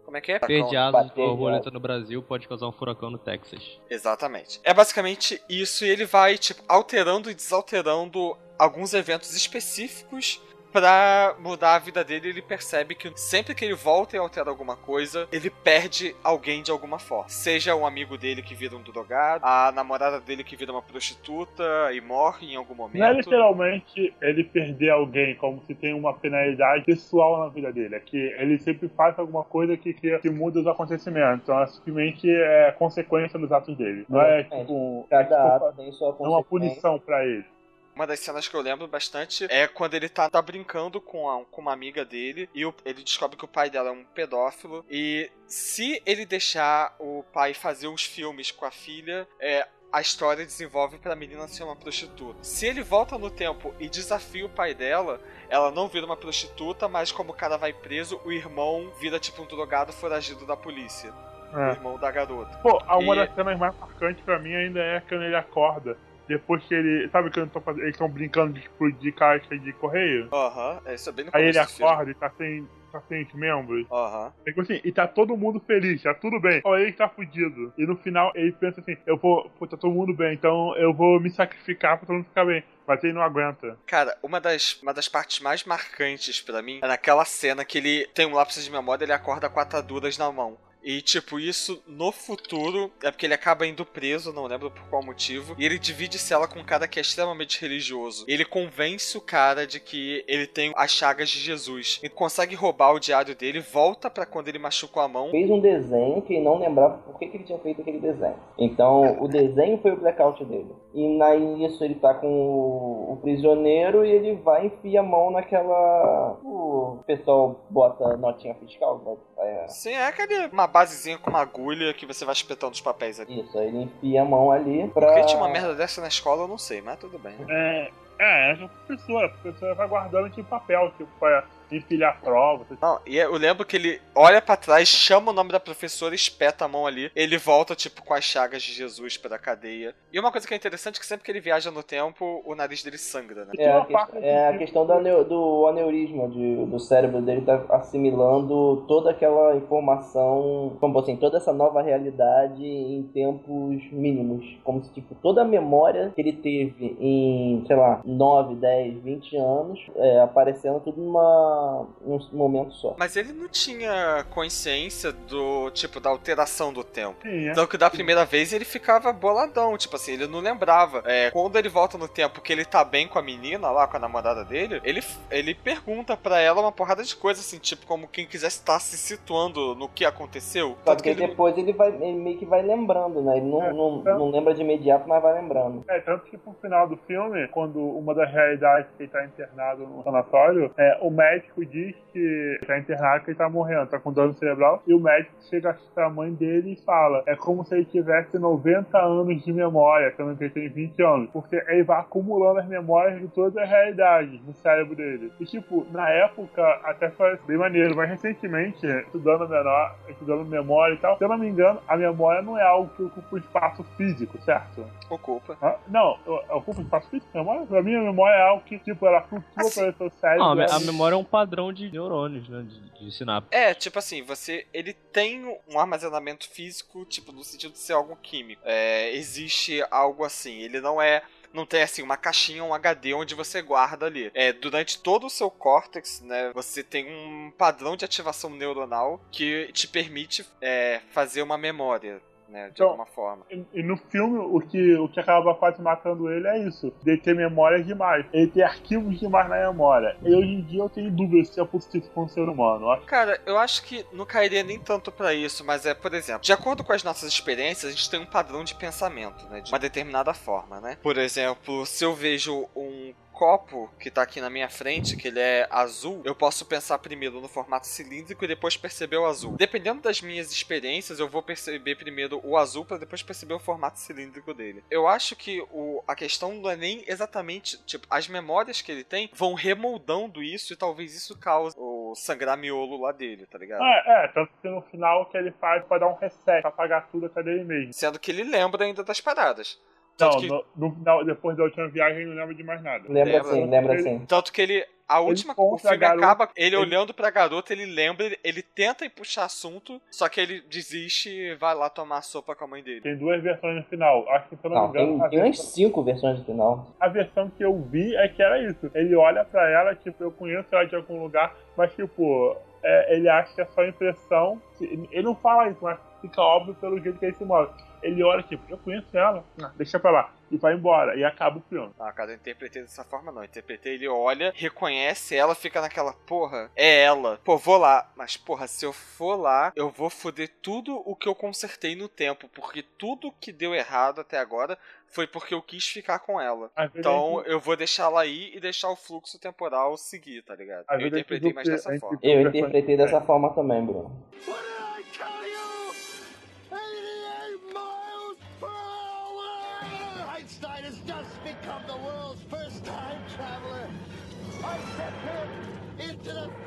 Speaker 1: como é que é?
Speaker 4: Asas
Speaker 3: bater
Speaker 4: de
Speaker 3: de
Speaker 4: borboleta no Brasil pode causar um furacão no Texas.
Speaker 1: Exatamente. É basicamente isso e ele vai, tipo, alterando e desalterando alguns eventos específicos pra mudar a vida dele. Ele percebe que sempre que ele volta e altera alguma coisa, ele perde alguém de alguma forma. Seja um amigo dele que vira um drogado, a namorada dele que vira uma prostituta e morre em algum momento.
Speaker 2: Não é literalmente ele perder alguém, como se tem uma penalidade pessoal na vida dele. É que ele sempre faz alguma coisa que, que, que muda os acontecimentos. Então é simplesmente é consequência dos atos dele. Não é
Speaker 3: Exatamente.
Speaker 2: tipo.
Speaker 3: Cada ato tem sua
Speaker 2: É uma
Speaker 3: consequência.
Speaker 2: punição pra ele.
Speaker 1: Uma das cenas que eu lembro bastante é quando ele tá, tá brincando com, a- com uma amiga dele e o- ele descobre que o pai dela é um pedófilo. E se ele deixar o pai fazer os filmes com a filha, é, a história desenvolve pra menina ser uma prostituta. Se ele volta no tempo e desafia o pai dela, ela não vira uma prostituta, mas como o cara vai preso, o irmão vira tipo um drogado foragido da polícia. O
Speaker 2: É.
Speaker 1: irmão da garota.
Speaker 2: Pô, a- uma
Speaker 1: E-
Speaker 2: das cenas mais marcantes pra mim ainda é quando ele acorda. Depois que ele. Sabe fazendo- eles estão brincando de explodir caixa de correio?
Speaker 1: Aham, é isso é bem no
Speaker 2: Aí ele
Speaker 1: do filme.
Speaker 2: acorda e tá sem, tá sem os membros.
Speaker 1: Aham.
Speaker 2: É tipo assim, e tá todo mundo feliz, tá tudo bem. Só ele que tá fudido. E no final ele pensa assim, eu vou, pô, tá todo mundo bem, então eu vou me sacrificar pra todo mundo ficar bem. Mas ele não aguenta.
Speaker 1: Cara, uma das, uma das partes mais marcantes pra mim é naquela cena que ele tem um lapso de memória e ele acorda com ataduras na mão. E, tipo, isso no futuro é porque ele acaba indo preso, não lembro por qual motivo. E ele divide cela com um cara que é extremamente religioso. Ele convence o cara de que ele tem as chagas de Jesus. E consegue roubar o diário dele, volta pra quando ele machucou a mão.
Speaker 3: Fez um desenho que não lembrava por que, que ele tinha feito aquele desenho. Então, o desenho foi o blackout dele. E na isso ele tá com o, o prisioneiro e ele vai e enfia a mão naquela. O pessoal bota notinha fiscal. vai- vai-
Speaker 1: Sim, é aquele, uma basezinha com uma agulha que você vai espetando os papéis ali.
Speaker 3: Isso, aí ele enfia a mão ali pra.
Speaker 1: Por que tinha uma merda dessa na escola, eu não sei, mas tudo bem.
Speaker 2: É. É, é a professora. A professora vai guardando tipo papel, tipo, pra empilhar prova.
Speaker 1: Não, e eu lembro que ele olha pra trás, chama o nome da professora, espeta a mão ali. Ele volta, tipo, com as chagas de Jesus pra cadeia. E uma coisa que é interessante é que sempre que ele viaja no tempo, o nariz dele sangra, né?
Speaker 3: É a, questão, é a
Speaker 2: do-
Speaker 3: questão do, aneu- do aneurisma de- do cérebro dele tá assimilando toda aquela informação, como assim, toda essa nova realidade em tempos mínimos. Como se tipo, toda a memória que ele teve em, sei lá, 9, 10, 20 anos, é, aparecendo tudo numa numa, num momento só.
Speaker 1: Mas ele não tinha consciência do, tipo, da alteração do tempo.
Speaker 2: Sim, é.
Speaker 1: Então que da primeira vez ele ficava boladão, tipo assim, ele não lembrava. É, quando ele volta no tempo que ele tá bem com a menina lá, com a namorada dele, ele, ele pergunta pra ela uma porrada de coisas, assim, tipo, como quem quisesse estar se situando no que aconteceu.
Speaker 3: Só que
Speaker 1: que ele
Speaker 3: depois ele vai ele meio que vai lembrando, né? Ele não,
Speaker 2: É,
Speaker 3: não,
Speaker 2: então-
Speaker 3: não lembra de imediato, mas vai lembrando.
Speaker 2: É, tanto que pro final do filme, quando uma das realidades que ele tá internado no sanatório, é, o médico diz que ele tá internado, que ele tá morrendo, tá com dano cerebral, e o médico chega pra mãe dele e fala, é como se ele tivesse 90 anos de memória, sendo que ele tem 20 anos, porque ele vai acumulando as memórias de toda a realidade no cérebro dele. E tipo, na época, até foi bem maneiro, mas recentemente, estudando menor, estudando memória e tal, se eu não me engano, a memória não é algo que ocupa o espaço físico, certo?
Speaker 1: ocupa.
Speaker 2: Ah, Não, ocupa espaço físico, memória? Pra mim, a memória é algo que, tipo, ela flutua
Speaker 1: Assim,
Speaker 2: pelo seu cérebro.
Speaker 4: Não, a, a memória é um padrão de neurônios, né? De, de sinapse.
Speaker 1: É, tipo assim, você. Ele tem um armazenamento físico, tipo, no sentido de ser algo químico. É, existe algo assim. Ele não é. Não tem assim uma caixinha, um HD onde você guarda ali. É, durante todo o seu córtex, né? Você tem um padrão de ativação neuronal que te permite é, fazer uma memória, né? De
Speaker 2: Então,
Speaker 1: alguma forma.
Speaker 2: E, e no filme, o que, o que acaba quase matando ele é isso: de ter memórias demais. Ele tem arquivos demais na memória. E hoje em dia eu tenho dúvidas se é possível com um ser humano.
Speaker 1: Cara, eu acho que não cairia nem tanto pra isso, mas é, por exemplo, de acordo com as nossas experiências, a gente tem um padrão de pensamento, né? De uma determinada forma, né? Por exemplo, se eu vejo um copo que tá aqui na minha frente, que ele é azul, eu posso pensar primeiro no formato cilíndrico e depois perceber o azul. Dependendo das minhas experiências, eu vou perceber primeiro o azul para depois perceber o formato cilíndrico dele. Eu acho que o, a questão não é nem exatamente, tipo, as memórias que ele tem vão remoldando isso e talvez isso cause o sangrar miolo lá dele, tá ligado?
Speaker 2: É, é, tanto que no final o que ele faz pra dar um reset, apagar tudo até dele mesmo.
Speaker 1: Sendo que ele lembra ainda das paradas.
Speaker 2: Não,
Speaker 1: Tanto que,
Speaker 2: no, no final, depois da última viagem, ele não lembra de mais nada.
Speaker 3: Lembra
Speaker 1: Lembra.
Speaker 3: sim, lembra sim.
Speaker 1: tanto que ele. A última. O
Speaker 2: encontra a
Speaker 1: filme
Speaker 2: garota,
Speaker 1: acaba ele,
Speaker 2: ele-
Speaker 1: olhando pra garota, ele lembra, ele, ele tenta puxar assunto, só que ele desiste e vai lá tomar sopa com a mãe dele.
Speaker 2: Tem duas versões no final. Acho que, se eu não,
Speaker 3: Não,
Speaker 2: me engano,
Speaker 3: tem,
Speaker 2: a
Speaker 3: tem umas cinco versões do final.
Speaker 2: A versão que eu vi é que era isso. Ele olha pra ela, tipo, eu conheço ela de algum lugar, mas, tipo, é, ele acha que é só impressão. Ele não fala isso, mas fica óbvio pelo jeito que ele se move. Ele olha, tipo, eu conheço ela, ah, deixa pra lá. E vai embora. E acaba o filme.
Speaker 1: Ah, cara, eu interpretei dessa forma não. Eu interpretei, ele olha, reconhece ela, fica naquela, porra, é ela. Pô, vou lá. Mas, porra, se eu for lá, eu vou foder tudo o que eu consertei no tempo. Porque tudo que deu errado até agora foi porque eu quis ficar com ela. Então eu vou deixar ela aí e deixar o fluxo temporal seguir, tá ligado? Eu interpretei mais dessa forma.
Speaker 3: Eu interpretei dessa
Speaker 2: diferentes.
Speaker 3: forma também, Bruno.
Speaker 5: I sent him into the.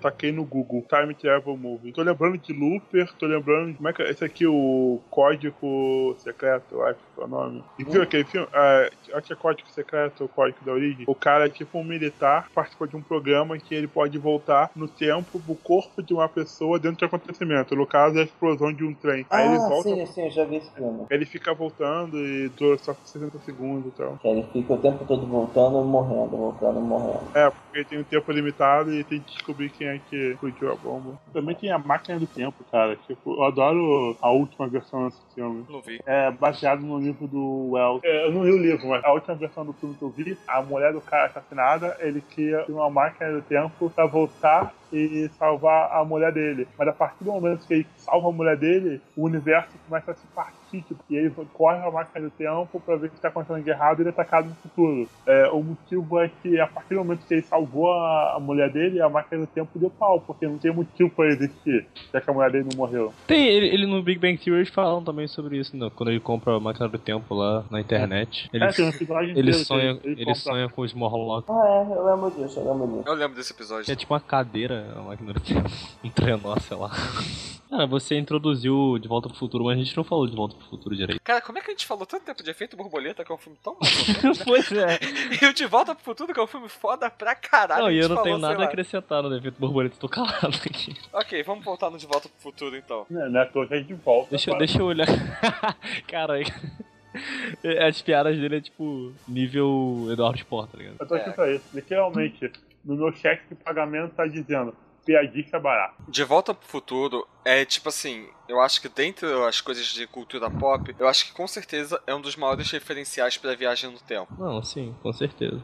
Speaker 2: Taquei no Google, Time Travel Movie. Tô lembrando de Looper, tô lembrando. Como é que é? Esse aqui, o Código Secreto, eu acho que é o nome. E viu aquele filme? É, acho que é Código Secreto, o Código da Origem. O cara é tipo um militar, participou de um programa que ele pode voltar no tempo pro corpo de uma pessoa dentro de um acontecimento. No caso, é a explosão de um trem. Aí ele
Speaker 3: Ah,
Speaker 2: volta.
Speaker 3: sim, sim, eu já vi esse filme.
Speaker 2: Ele fica voltando e dura só 60 segundos e tal.
Speaker 3: Que ele fica o tempo todo voltando e morrendo, voltando e morrendo.
Speaker 2: É, porque tem um tempo limitado e tem que descobrir quem que explodiu a bomba. Também tem a máquina do tempo, cara. Tipo, eu adoro a última versão desse filme.
Speaker 1: Não vi.
Speaker 2: É baseado no livro do Wells. É, eu não li o livro, mas a última versão do filme que eu vi, a mulher do cara assassinada, ele cria uma máquina do tempo pra voltar e salvar a mulher dele. Mas a partir do momento que ele salva a mulher dele, o universo começa a se partir. Tipo, e ele corre a máquina do tempo pra ver o que tá acontecendo de errado e ele é atacado no futuro. É, o motivo é que a partir do momento que ele salvou a, a mulher dele, a máquina do tempo deu pau, porque não tem motivo pra ele existir, já que a mulher dele não morreu.
Speaker 4: Tem, ele, ele no Big Bang Theory eles falam também sobre isso, né? Quando ele compra a máquina do tempo lá na internet. Ele,
Speaker 2: É, tem episódio
Speaker 4: ele
Speaker 2: inteiro que
Speaker 4: sonha, ele
Speaker 2: compra-
Speaker 4: sonha com os Morlocks.
Speaker 3: Ah, é, eu lembro disso, eu lembro disso.
Speaker 1: Eu lembro desse
Speaker 4: Que é
Speaker 1: episódio.
Speaker 4: tipo uma cadeira, a máquina do tempo. Um trenó, sei lá. Cara, você introduziu De Volta pro Futuro, mas a gente não falou de Volta pro Futuro direito.
Speaker 1: Cara, como é que a gente falou tanto tempo de Efeito Borboleta, que é um filme tão maluco?
Speaker 4: pois é.
Speaker 1: e o De Volta pro Futuro, que é um filme foda pra caralho.
Speaker 4: Não, e eu não
Speaker 1: falou,
Speaker 4: tenho nada a acrescentar no efeito borboleta, tô calado aqui.
Speaker 1: Ok, vamos voltar no De Volta pro Futuro então.
Speaker 2: Né, né, tô já de volta.
Speaker 4: Deixa, deixa eu olhar. Cara, as piadas dele é tipo nível Eduardo Sport, tá ligado?
Speaker 2: Eu tô aqui pra isso. Literalmente, no meu cheque de pagamento tá dizendo piadista barato.
Speaker 1: De Volta pro Futuro é tipo assim, eu acho que dentre as coisas de cultura pop, eu acho que com certeza é um dos maiores referenciais pra viagem no tempo.
Speaker 4: Não, sim, com certeza.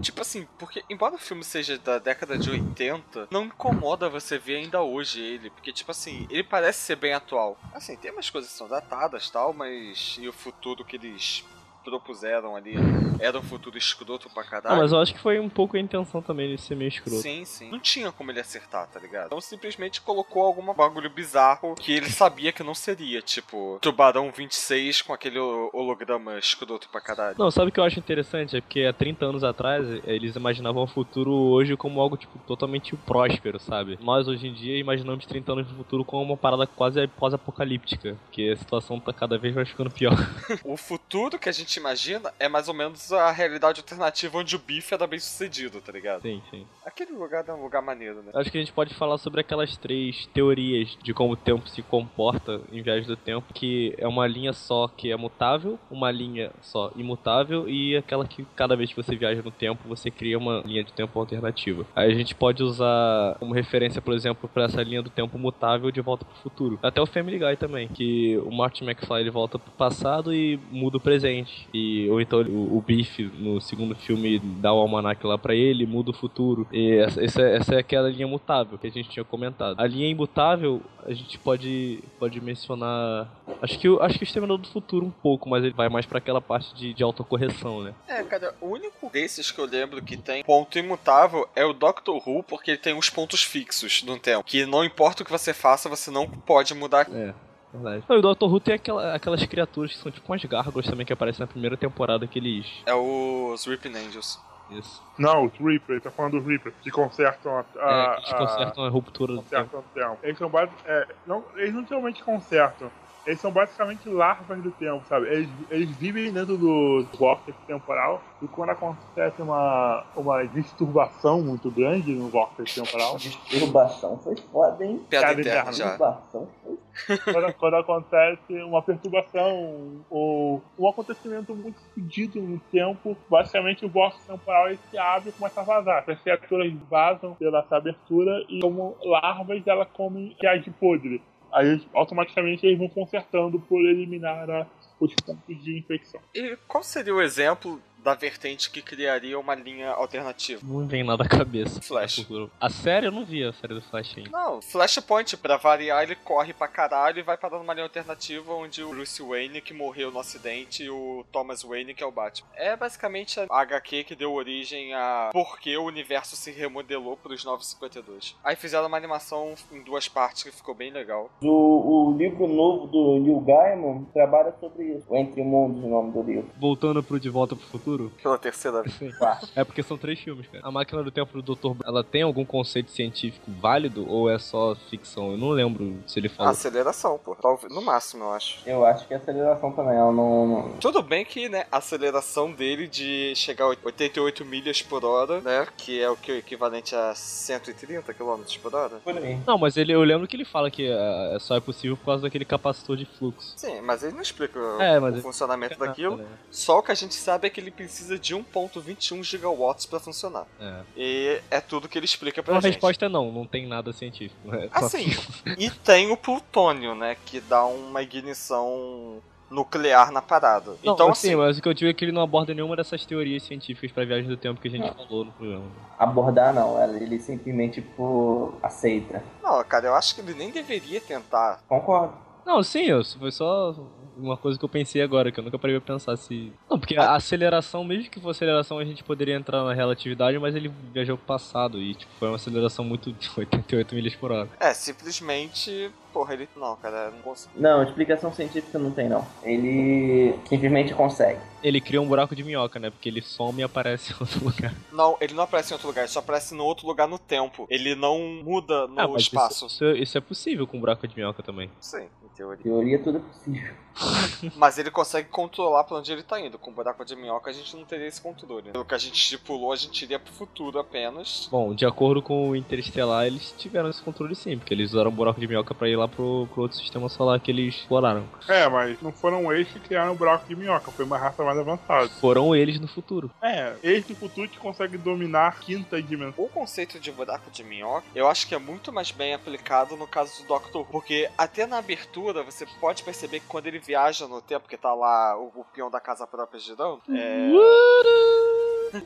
Speaker 1: Tipo assim, porque embora o filme seja da década de 80, não incomoda você ver ainda hoje ele, porque tipo assim, ele parece ser bem atual. Assim, tem umas coisas que são datadas tal, mas e o futuro que eles propuseram ali era um futuro escroto pra caralho.
Speaker 4: Não, mas eu acho que foi um pouco a intenção também de ser meio escroto.
Speaker 1: Sim, sim. Não tinha como ele acertar, tá ligado? Então simplesmente colocou algum bagulho bizarro que ele sabia que não seria. Tipo, Tubarão 26 com aquele holograma escroto pra caralho.
Speaker 4: Não, sabe o que eu acho interessante? É porque há 30 anos atrás eles imaginavam o futuro hoje como algo, tipo, totalmente próspero, sabe? Nós hoje em dia imaginamos 30 anos no futuro como uma parada quase pós-apocalíptica. Porque a situação tá cada vez mais ficando pior.
Speaker 1: o futuro que a gente imagina é mais ou menos a realidade alternativa onde o bife era bem sucedido, tá ligado?
Speaker 4: Sim, sim.
Speaker 1: Aquele lugar é um lugar maneiro, né?
Speaker 4: Acho que a gente pode falar sobre aquelas três teorias de como o tempo se comporta em viagem do tempo, que é uma linha só que é mutável, uma linha só imutável e aquela que cada vez que você viaja no tempo você cria uma linha de tempo alternativa. Aí a gente pode usar como referência, por exemplo, para essa linha do tempo mutável de volta pro futuro. Até o Family Guy também, que o Martin McFly ele volta pro passado e muda o presente. E, ou então o, o Biff no segundo filme dá o almanac lá para ele, muda o futuro. E essa, essa, essa é aquela linha mutável que a gente tinha comentado. A linha imutável a gente pode, pode mencionar. Acho que, acho que o Exterminador do Futuro um pouco, mas ele vai mais para aquela parte de, de autocorreção, né?
Speaker 1: É, cara, o único desses que eu lembro que tem ponto imutável é o Doctor Who, porque ele tem uns pontos fixos no tempo. Que não importa o que você faça, você não pode mudar.
Speaker 4: É. Verdade. Não, e o Doctor Who tem aquela, aquelas criaturas que são tipo umas gárgulas também que aparecem na primeira temporada que eles.
Speaker 1: É os Ripping Angels.
Speaker 4: Isso.
Speaker 2: Não, os Reaper, ele tá falando dos Reaper, que consertam a. a
Speaker 4: é, que consertam a, a ruptura do tempo.
Speaker 2: Consertam tempo. Eles são base... é, não, eles não realmente consertam. Eles são basicamente larvas do tempo, sabe? Eles, eles vivem dentro do vórtice temporal e quando acontece uma, uma disturbação muito grande no vórtice temporal.
Speaker 3: Disturbação foi foda, hein?
Speaker 1: Piada interna já.
Speaker 3: Disturbação foi
Speaker 2: quando, quando acontece uma perturbação ou um acontecimento muito fedido no tempo, basicamente o vórtice temporal ele se abre e começa a vazar. As criaturas vazam pela essa abertura e como larvas ela come que de podre. Aí automaticamente eles vão consertando por eliminar a, os pontos de infecção.
Speaker 1: E qual seria o exemplo da vertente que criaria uma linha alternativa.
Speaker 4: Não vem nada à cabeça.
Speaker 1: Flash.
Speaker 4: A série eu não vi a série do Flash ainda.
Speaker 1: Não, Flashpoint, pra variar, ele corre pra caralho e vai parar numa linha alternativa onde o Bruce Wayne, que morreu no acidente, e o Thomas Wayne, que é o Batman. É basicamente a HQ que deu origem a por que o universo se remodelou pros 952. Aí fizeram uma animação em duas partes que ficou bem legal.
Speaker 3: O, o livro novo do Neil Gaiman trabalha sobre isso. O Entre Mundos, o nome do livro.
Speaker 4: Voltando pro De Volta pro Futuro.
Speaker 1: Pela terceira vez.
Speaker 4: É porque são três filmes, cara. A Máquina do Tempo do Dr. ela tem algum conceito científico válido ou é só ficção? Eu não lembro se ele falou.
Speaker 1: Aceleração, pô. No máximo, eu acho.
Speaker 3: Eu acho que é aceleração também. Ela não, não...
Speaker 1: Tudo bem que, né, a aceleração dele de chegar a 88 milhas por hora, né, que é o que o equivalente a 130 km por hora.
Speaker 3: Por aí.
Speaker 4: Não, mas ele, eu lembro que ele fala que é, só é possível por causa daquele capacitor de fluxo.
Speaker 1: Sim, mas ele não explica
Speaker 4: É,
Speaker 1: o
Speaker 4: mas ele-
Speaker 1: funcionamento
Speaker 4: Ah,
Speaker 1: daquilo.
Speaker 4: né?
Speaker 1: Só o que a gente sabe é que ele precisa de 1.21 gigawatts pra funcionar.
Speaker 4: É.
Speaker 1: E é tudo que ele explica pra
Speaker 4: a
Speaker 1: gente.
Speaker 4: resposta é não, não tem nada científico. É só
Speaker 1: Assim,
Speaker 4: aquilo.
Speaker 1: e tem o plutônio, né, que dá uma ignição nuclear na parada.
Speaker 4: Não,
Speaker 1: então,
Speaker 4: assim,
Speaker 1: assim,
Speaker 4: mas o que eu digo é que ele não aborda nenhuma dessas teorias científicas pra viagem do tempo que a gente falou no programa.
Speaker 3: Abordar não, ele simplesmente tipo, aceita.
Speaker 1: não, cara, eu acho que ele nem deveria tentar.
Speaker 3: Concordo.
Speaker 4: Não, sim, eu- foi só uma coisa que eu pensei agora, que eu nunca parei pra pensar se. Não, porque a aceleração, mesmo que fosse aceleração, a gente poderia entrar na relatividade, mas ele viajou pro passado e tipo, foi uma aceleração muito de 88 milhas por hora.
Speaker 1: É, simplesmente. Porra, ele. Não, cara, não consigo.
Speaker 3: Não, explicação científica não tem não. Ele simplesmente consegue.
Speaker 4: Ele cria um buraco de minhoca, né? Porque ele some e aparece em outro lugar.
Speaker 1: Não, ele não aparece em outro lugar, ele só aparece no outro lugar no tempo. Ele não muda no
Speaker 4: Ah, mas
Speaker 1: espaço.
Speaker 4: Isso, isso, isso é possível com um buraco de minhoca também.
Speaker 1: Sim, teoria.
Speaker 3: Teoria tudo é possível.
Speaker 1: Mas ele consegue controlar pra onde ele tá indo. Com o buraco de minhoca a gente não teria esse controle. Pelo que a gente estipulou, a gente iria pro futuro apenas.
Speaker 4: Bom, de acordo com o Interestelar, eles tiveram esse controle sim, porque eles usaram um buraco de minhoca pra ir lá pro, pro outro sistema solar que eles exploraram.
Speaker 2: É, mas não foram eles que criaram o buraco de minhoca, foi uma raça mais avançada.
Speaker 4: Foram eles no futuro.
Speaker 2: É, eles do futuro que conseguem dominar a quinta dimensão.
Speaker 1: O conceito de buraco de minhoca, eu acho que é muito mais bem aplicado no caso do Doctor Who, porque até na abertura você pode perceber que quando ele viaja no tempo, que tá lá o, o peão da casa própria girando,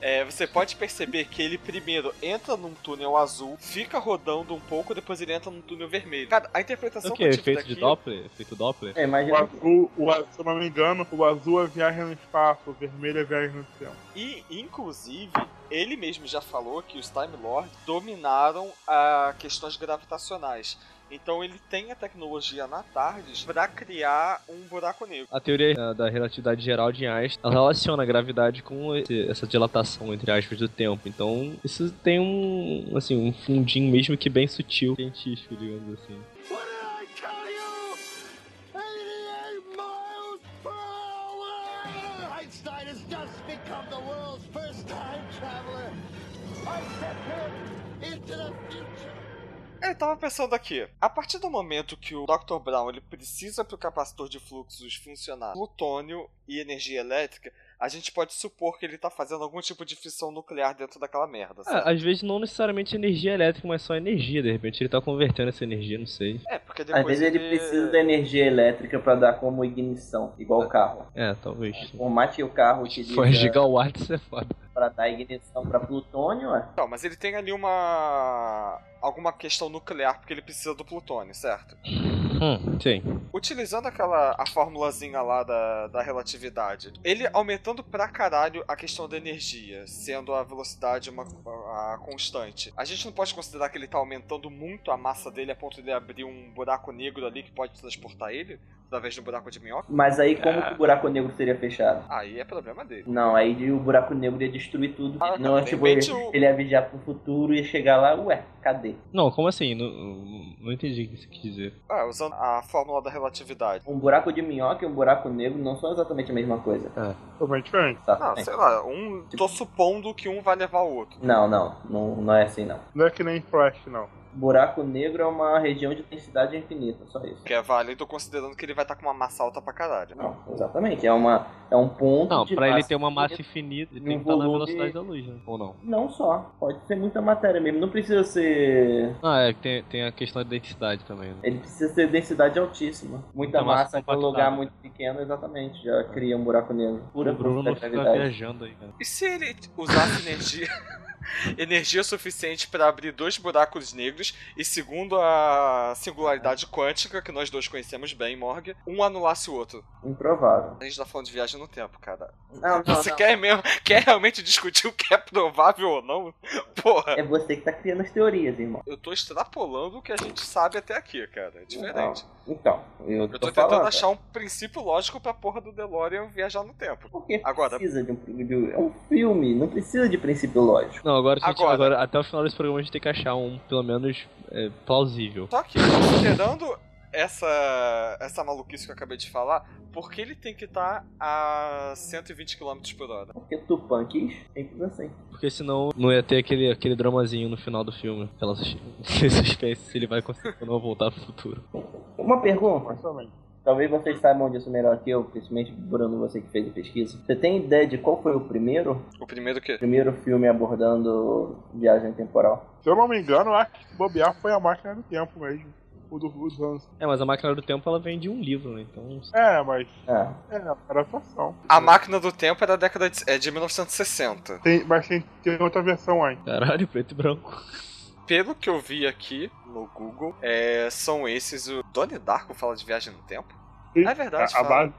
Speaker 1: é, é, você pode perceber que ele primeiro entra num túnel azul, fica rodando um pouco, depois ele entra num túnel vermelho. Cara, a interpretação
Speaker 4: O
Speaker 1: que eu
Speaker 4: que?
Speaker 1: tive
Speaker 4: Efeito
Speaker 1: daqui...
Speaker 4: de Doppler? Efeito Doppler?
Speaker 3: É,
Speaker 2: O
Speaker 3: imagina.
Speaker 2: azul, o azul, se eu não me engano, o azul é viagem no espaço, o vermelho é viagem no tempo.
Speaker 1: E, inclusive, ele mesmo já falou que os Time Lords dominaram a questões gravitacionais. Então ele tem a tecnologia na TARDIS para criar um buraco negro.
Speaker 4: A teoria eh, da relatividade geral de Einstein ela relaciona a gravidade com esse- essa dilatação, entre aspas, do tempo. Então, isso tem um, assim, um fundinho mesmo que bem sutil, científico, digamos assim.
Speaker 5: What did I tell you? 88 miles per hour! Einstein has just become the world's first time traveler. I sent him into the future.
Speaker 1: Eu tava pensando aqui, a partir do momento que o Dr. Brown ele precisa para o capacitor de fluxos funcionar plutônio e energia elétrica, a gente pode supor que ele tá fazendo algum tipo de fissão nuclear dentro daquela merda, sabe?
Speaker 4: Ah, às vezes não necessariamente energia elétrica, mas só energia. De repente ele tá convertendo essa energia, não sei.
Speaker 1: É, porque depois
Speaker 3: Às vezes ele precisa da energia elétrica pra dar como ignição, igual o carro.
Speaker 4: É, talvez.
Speaker 3: Por mais que o carro utiliza
Speaker 4: Foi gigawatts, isso é foda.
Speaker 3: Pra dar ignição pra plutônio, é.
Speaker 1: Não, mas ele tem ali uma... alguma questão nuclear, porque ele precisa do plutônio, certo?
Speaker 4: Hum, sim.
Speaker 1: Utilizando aquela a formulazinha lá da, da relatividade, ele aumentando pra caralho a questão da energia, sendo a velocidade uma a constante. A gente não pode considerar que ele tá aumentando muito a massa dele a ponto de abrir um buraco negro ali que pode transportar ele através do buraco de minhoca.
Speaker 3: Mas aí como que o buraco negro seria fechado?
Speaker 1: Aí é problema dele.
Speaker 3: Não, aí o buraco negro ia destruir tudo.
Speaker 1: Ah,
Speaker 3: não,
Speaker 1: de
Speaker 3: tipo, ele,
Speaker 1: o-
Speaker 3: ele ia viajar pro futuro e ia chegar lá, ué, cadê?
Speaker 4: Não, como assim? Não, não entendi o que você quis dizer.
Speaker 1: Ah, usando a fórmula da relatividade.
Speaker 3: Um buraco de minhoca e um buraco negro não são exatamente a mesma coisa.
Speaker 2: Totalmente diferente.
Speaker 3: Tá?
Speaker 1: Não, sei lá, um. Tô supondo que um vai levar o outro.
Speaker 3: Não, não, não, não é assim não.
Speaker 2: Não é que nem Flash, não.
Speaker 3: Buraco negro é uma região de densidade infinita, só isso.
Speaker 1: Que é válido considerando que ele vai estar com uma massa alta pra caralho.
Speaker 3: Não, exatamente. É, uma, é um ponto
Speaker 4: Não,
Speaker 3: de
Speaker 4: pra ele ter uma massa
Speaker 3: infinita.
Speaker 4: ele
Speaker 3: e
Speaker 4: tem que estar na
Speaker 3: volume-
Speaker 4: velocidade da luz, né? Ou não?
Speaker 3: Não só, pode ser muita matéria mesmo. Não precisa ser.
Speaker 4: Ah, é que tem, tem a questão da densidade também, né?
Speaker 3: Ele precisa ter densidade altíssima. Muita
Speaker 4: Muita massa
Speaker 3: massa em um lugar muito pequeno, exatamente. Já cria um buraco negro. Pura
Speaker 4: o Bruno fica
Speaker 3: gravidade.
Speaker 4: viajando aí, cara.
Speaker 1: E se ele usasse energia. energia suficiente para abrir dois buracos negros e, segundo a singularidade quântica, que nós dois conhecemos bem, Morgan, um anulasse o outro.
Speaker 3: Improvável.
Speaker 1: A gente tá falando de viagem no tempo, cara.
Speaker 3: Não, não,
Speaker 1: Você
Speaker 3: não.
Speaker 1: quer mesmo, quer realmente discutir o que é provável ou não? Porra,
Speaker 3: É você que tá criando as teorias, irmão.
Speaker 1: eu tô extrapolando o que a gente sabe até aqui, cara. É diferente.
Speaker 3: Então, eu,
Speaker 1: Eu
Speaker 3: tô,
Speaker 1: tô tentando
Speaker 3: falando.
Speaker 1: achar um princípio lógico pra porra do DeLorean viajar no tempo.
Speaker 3: Porque
Speaker 1: Agora-
Speaker 3: precisa de um, de- é um filme, não precisa de princípio lógico.
Speaker 4: Não, agora, a gente-
Speaker 1: Agora-
Speaker 4: agora, até o final desse programa a gente tem que achar um, pelo menos, é, plausível.
Speaker 1: Só que, considerando essa, essa maluquice que eu acabei de falar, por que ele tem que estar a 120 km por hora?
Speaker 3: Porque Tupã quis, simples assim.
Speaker 4: Porque senão não ia ter aquele, aquele dramazinho no final do filme. Aquela suspense se ele vai conseguir ou não voltar pro futuro.
Speaker 3: Uma pergunta,
Speaker 2: também.
Speaker 3: Talvez vocês saibam disso melhor que eu, principalmente Bruno, você que fez a pesquisa. Você tem ideia de qual foi o primeiro?
Speaker 1: O primeiro que?
Speaker 3: O primeiro filme abordando viagem temporal?
Speaker 2: Se eu não me engano, acho que se bobear foi a máquina do tempo mesmo. O do os anos.
Speaker 4: É, mas a máquina do tempo ela vem de um livro, né? Então.
Speaker 2: É, mas.
Speaker 3: Ah,
Speaker 2: É, era atuação.
Speaker 1: A máquina do tempo é da década de, é de 1960.
Speaker 2: Tem, mas tem, tem outra versão aí.
Speaker 4: Caralho, preto e branco.
Speaker 1: Pelo que eu vi aqui no Google, é, são esses. O Donnie Darko fala de viagem no tempo?
Speaker 2: E
Speaker 1: É verdade,
Speaker 2: A, a base.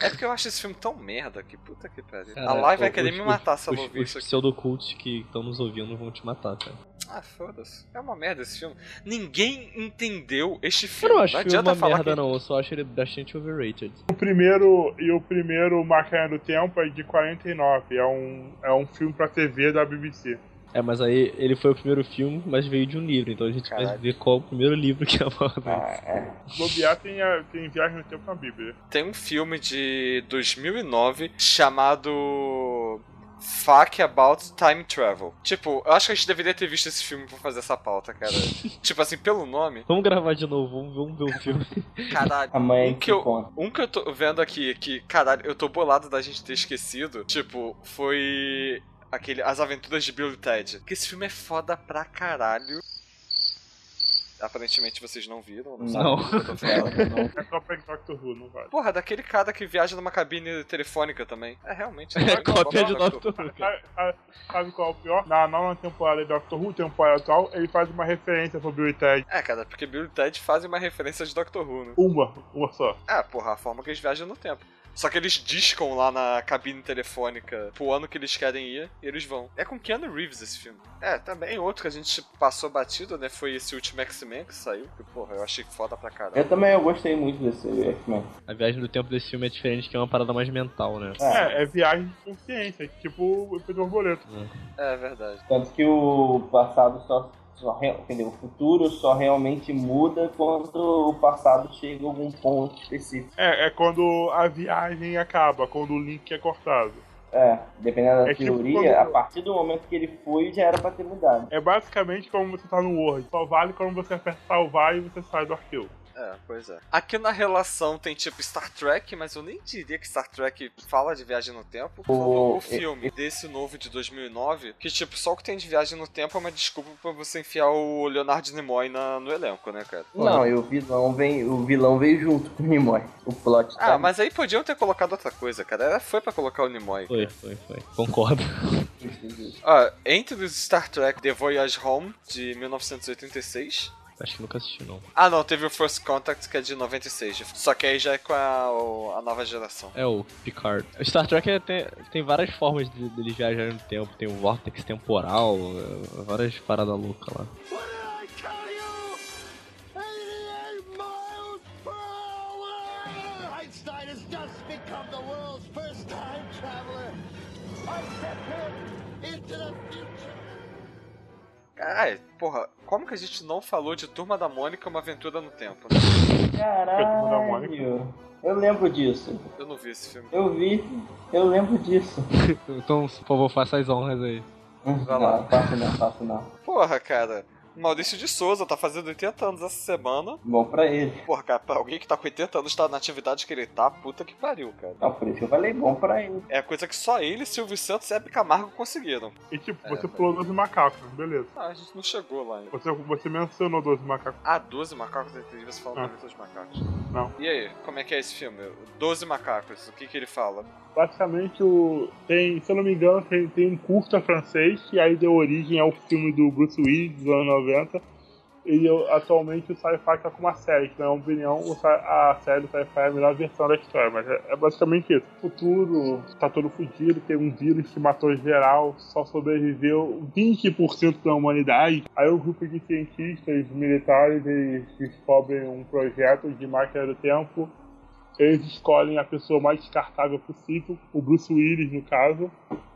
Speaker 1: É porque eu acho esse filme tão merda que puta que pariu.
Speaker 4: Cara,
Speaker 1: a live vai
Speaker 4: os-
Speaker 1: querer me
Speaker 4: os-
Speaker 1: matar se ela
Speaker 4: Os,
Speaker 1: ouvir
Speaker 4: os
Speaker 1: isso aqui.
Speaker 4: pseudocults que estão nos ouvindo vão te matar, cara.
Speaker 1: Ah, foda-se. É uma merda esse filme. Ninguém entendeu este
Speaker 4: Eu
Speaker 1: filme.
Speaker 4: não acho
Speaker 1: não
Speaker 4: filme uma
Speaker 1: falar
Speaker 4: merda,
Speaker 1: que...
Speaker 4: não. Eu só acho ele bastante overrated.
Speaker 2: O primeiro e o primeiro Máquina do Tempo é de 49. É um, é um filme pra TV da BBC.
Speaker 4: É, mas aí ele foi o primeiro filme, mas veio de um livro. Então a gente vai
Speaker 1: Caralho.
Speaker 4: ver qual é o primeiro livro que aborda isso.
Speaker 3: ah, é.
Speaker 2: Bobear tem, a, tem Viagem no Tempo na Bíblia.
Speaker 1: Tem um filme de 2009 chamado Fuck About Time Travel. Tipo, eu acho que a gente deveria ter visto esse filme pra fazer essa pauta, cara. tipo assim, pelo nome.
Speaker 4: Vamos gravar de novo, vamos, vamos ver o filme.
Speaker 1: Caralho.
Speaker 3: A mãe
Speaker 1: Um que, eu,
Speaker 3: conta.
Speaker 1: um que eu tô vendo aqui, que, caralho, eu tô bolado da gente ter esquecido, tipo, foi aquele As Aventuras de Bill e Ted. Que esse filme é foda pra caralho. Aparentemente vocês não viram, não, sabem
Speaker 4: Não.
Speaker 1: eu tô falando.
Speaker 2: É só pra Doctor Who, não vale.
Speaker 1: Porra, daquele cara que viaja numa cabine telefônica também. É realmente.
Speaker 4: É cópia de
Speaker 1: Doctor Who.
Speaker 2: Sabe qual é o pior? Na nova temporada de Doctor Who, temporada atual, ele faz uma referência pro Bill e Ted.
Speaker 1: É, cara, porque Bill e Ted fazem uma referência de Doctor Who, né?
Speaker 2: Uma, uma só.
Speaker 1: É, porra, a forma que eles viajam no tempo. Só que eles discam lá na cabine telefônica pro ano que eles querem ir e eles vão. É com Keanu Reeves esse filme. É, também outro que a gente passou batido, né? Foi esse último X-Men que saiu. Que, porra, eu achei foda pra caralho.
Speaker 3: Eu também eu gostei muito desse X-Men.
Speaker 4: A viagem do tempo desse filme é diferente, que é uma parada mais mental, né?
Speaker 2: É, é viagem de consciência, tipo o efeito borboleta.
Speaker 1: É verdade.
Speaker 3: Tanto que o passado só. Só dizer, o futuro só realmente muda quando o passado chega a algum ponto específico.
Speaker 2: É, é quando a viagem acaba, quando o link é cortado.
Speaker 3: É, dependendo da
Speaker 2: É tipo
Speaker 3: teoria,
Speaker 2: quando-
Speaker 3: a partir do momento que ele foi, já era pra ter mudado.
Speaker 2: É basicamente como você tá no Word. Só vale quando você aperta salvar e você sai do arquivo.
Speaker 1: É, pois é. Aqui na relação tem tipo Star Trek, mas eu nem diria que Star Trek fala de viagem no tempo.
Speaker 3: O-
Speaker 1: O, filme desse novo de 2009, que tipo, só o que tem de viagem no tempo é uma desculpa pra você enfiar o Leonardo Nimoy na, no elenco, né, cara?
Speaker 3: Não, e o vilão vem, o vilão veio junto com o Nimoy. O plot
Speaker 1: Ah,
Speaker 3: tá-
Speaker 1: mas aí podiam ter colocado outra coisa, cara. Era, foi pra colocar o Nimoy.
Speaker 4: Foi, foi, foi. Concordo.
Speaker 1: Ah, entre os Star Trek The Voyage Home, de 1986.
Speaker 4: Acho que nunca assisti, não.
Speaker 1: Ah, não, teve o First Contact, que é de 96. Só que aí já é com a, o- a nova geração.
Speaker 4: É o Picard. O Star Trek é- tem, tem várias formas de, deles viajarem no tempo. Tem o vórtex temporal, é, várias paradas loucas lá.
Speaker 5: What did I tell you? 88 miles per hour! Einstein has just become the world's first time traveler. I sent him into the future.
Speaker 1: Caralho, porra, como que a gente não falou de Turma da Mônica uma aventura no tempo? né?
Speaker 3: Caralho. Eu lembro disso.
Speaker 1: Eu não vi esse filme.
Speaker 3: Eu vi, eu lembro disso.
Speaker 4: Então, por favor, faça as honras aí.
Speaker 1: Vai lá.
Speaker 3: Não, faço não, faço não.
Speaker 1: Porra, cara. Maurício de Souza tá fazendo 80 anos essa semana.
Speaker 3: Bom pra ele.
Speaker 1: Porra, cara, pra alguém que tá com 80 anos tá na atividade que ele tá, puta que pariu, cara.
Speaker 3: Não, por isso que eu falei bom pra ele.
Speaker 1: É coisa que só ele, Silvio Santos e Hebe Camargo conseguiram.
Speaker 2: E tipo,
Speaker 1: É,
Speaker 2: você
Speaker 1: tá.
Speaker 2: pulou 12 macacos, beleza.
Speaker 1: Ah, a gente não chegou lá ainda.
Speaker 2: Você, você mencionou 12 macacos.
Speaker 1: Ah, 12 macacos entre você fala
Speaker 2: Ah.
Speaker 1: ah. dos macacos.
Speaker 2: Não.
Speaker 1: E aí, como é que é esse filme? 12 macacos, o que que ele fala?
Speaker 2: Basicamente, o, tem, se eu não me engano, tem, tem um curta francês que aí deu origem ao filme do Bruce Willis dos anos 90. E eu- atualmente o Sci-Fi tá com uma série, que na minha opinião a série do Sci-Fi é a melhor versão da história, mas é, é basicamente isso. O futuro tá todo fudido, tem um vírus que matou geral, só sobreviveu 20% da humanidade. Aí um grupo de cientistas militares eles descobrem um projeto de máquina do tempo eles escolhem a pessoa mais descartável possível, o Bruce Willis, no caso,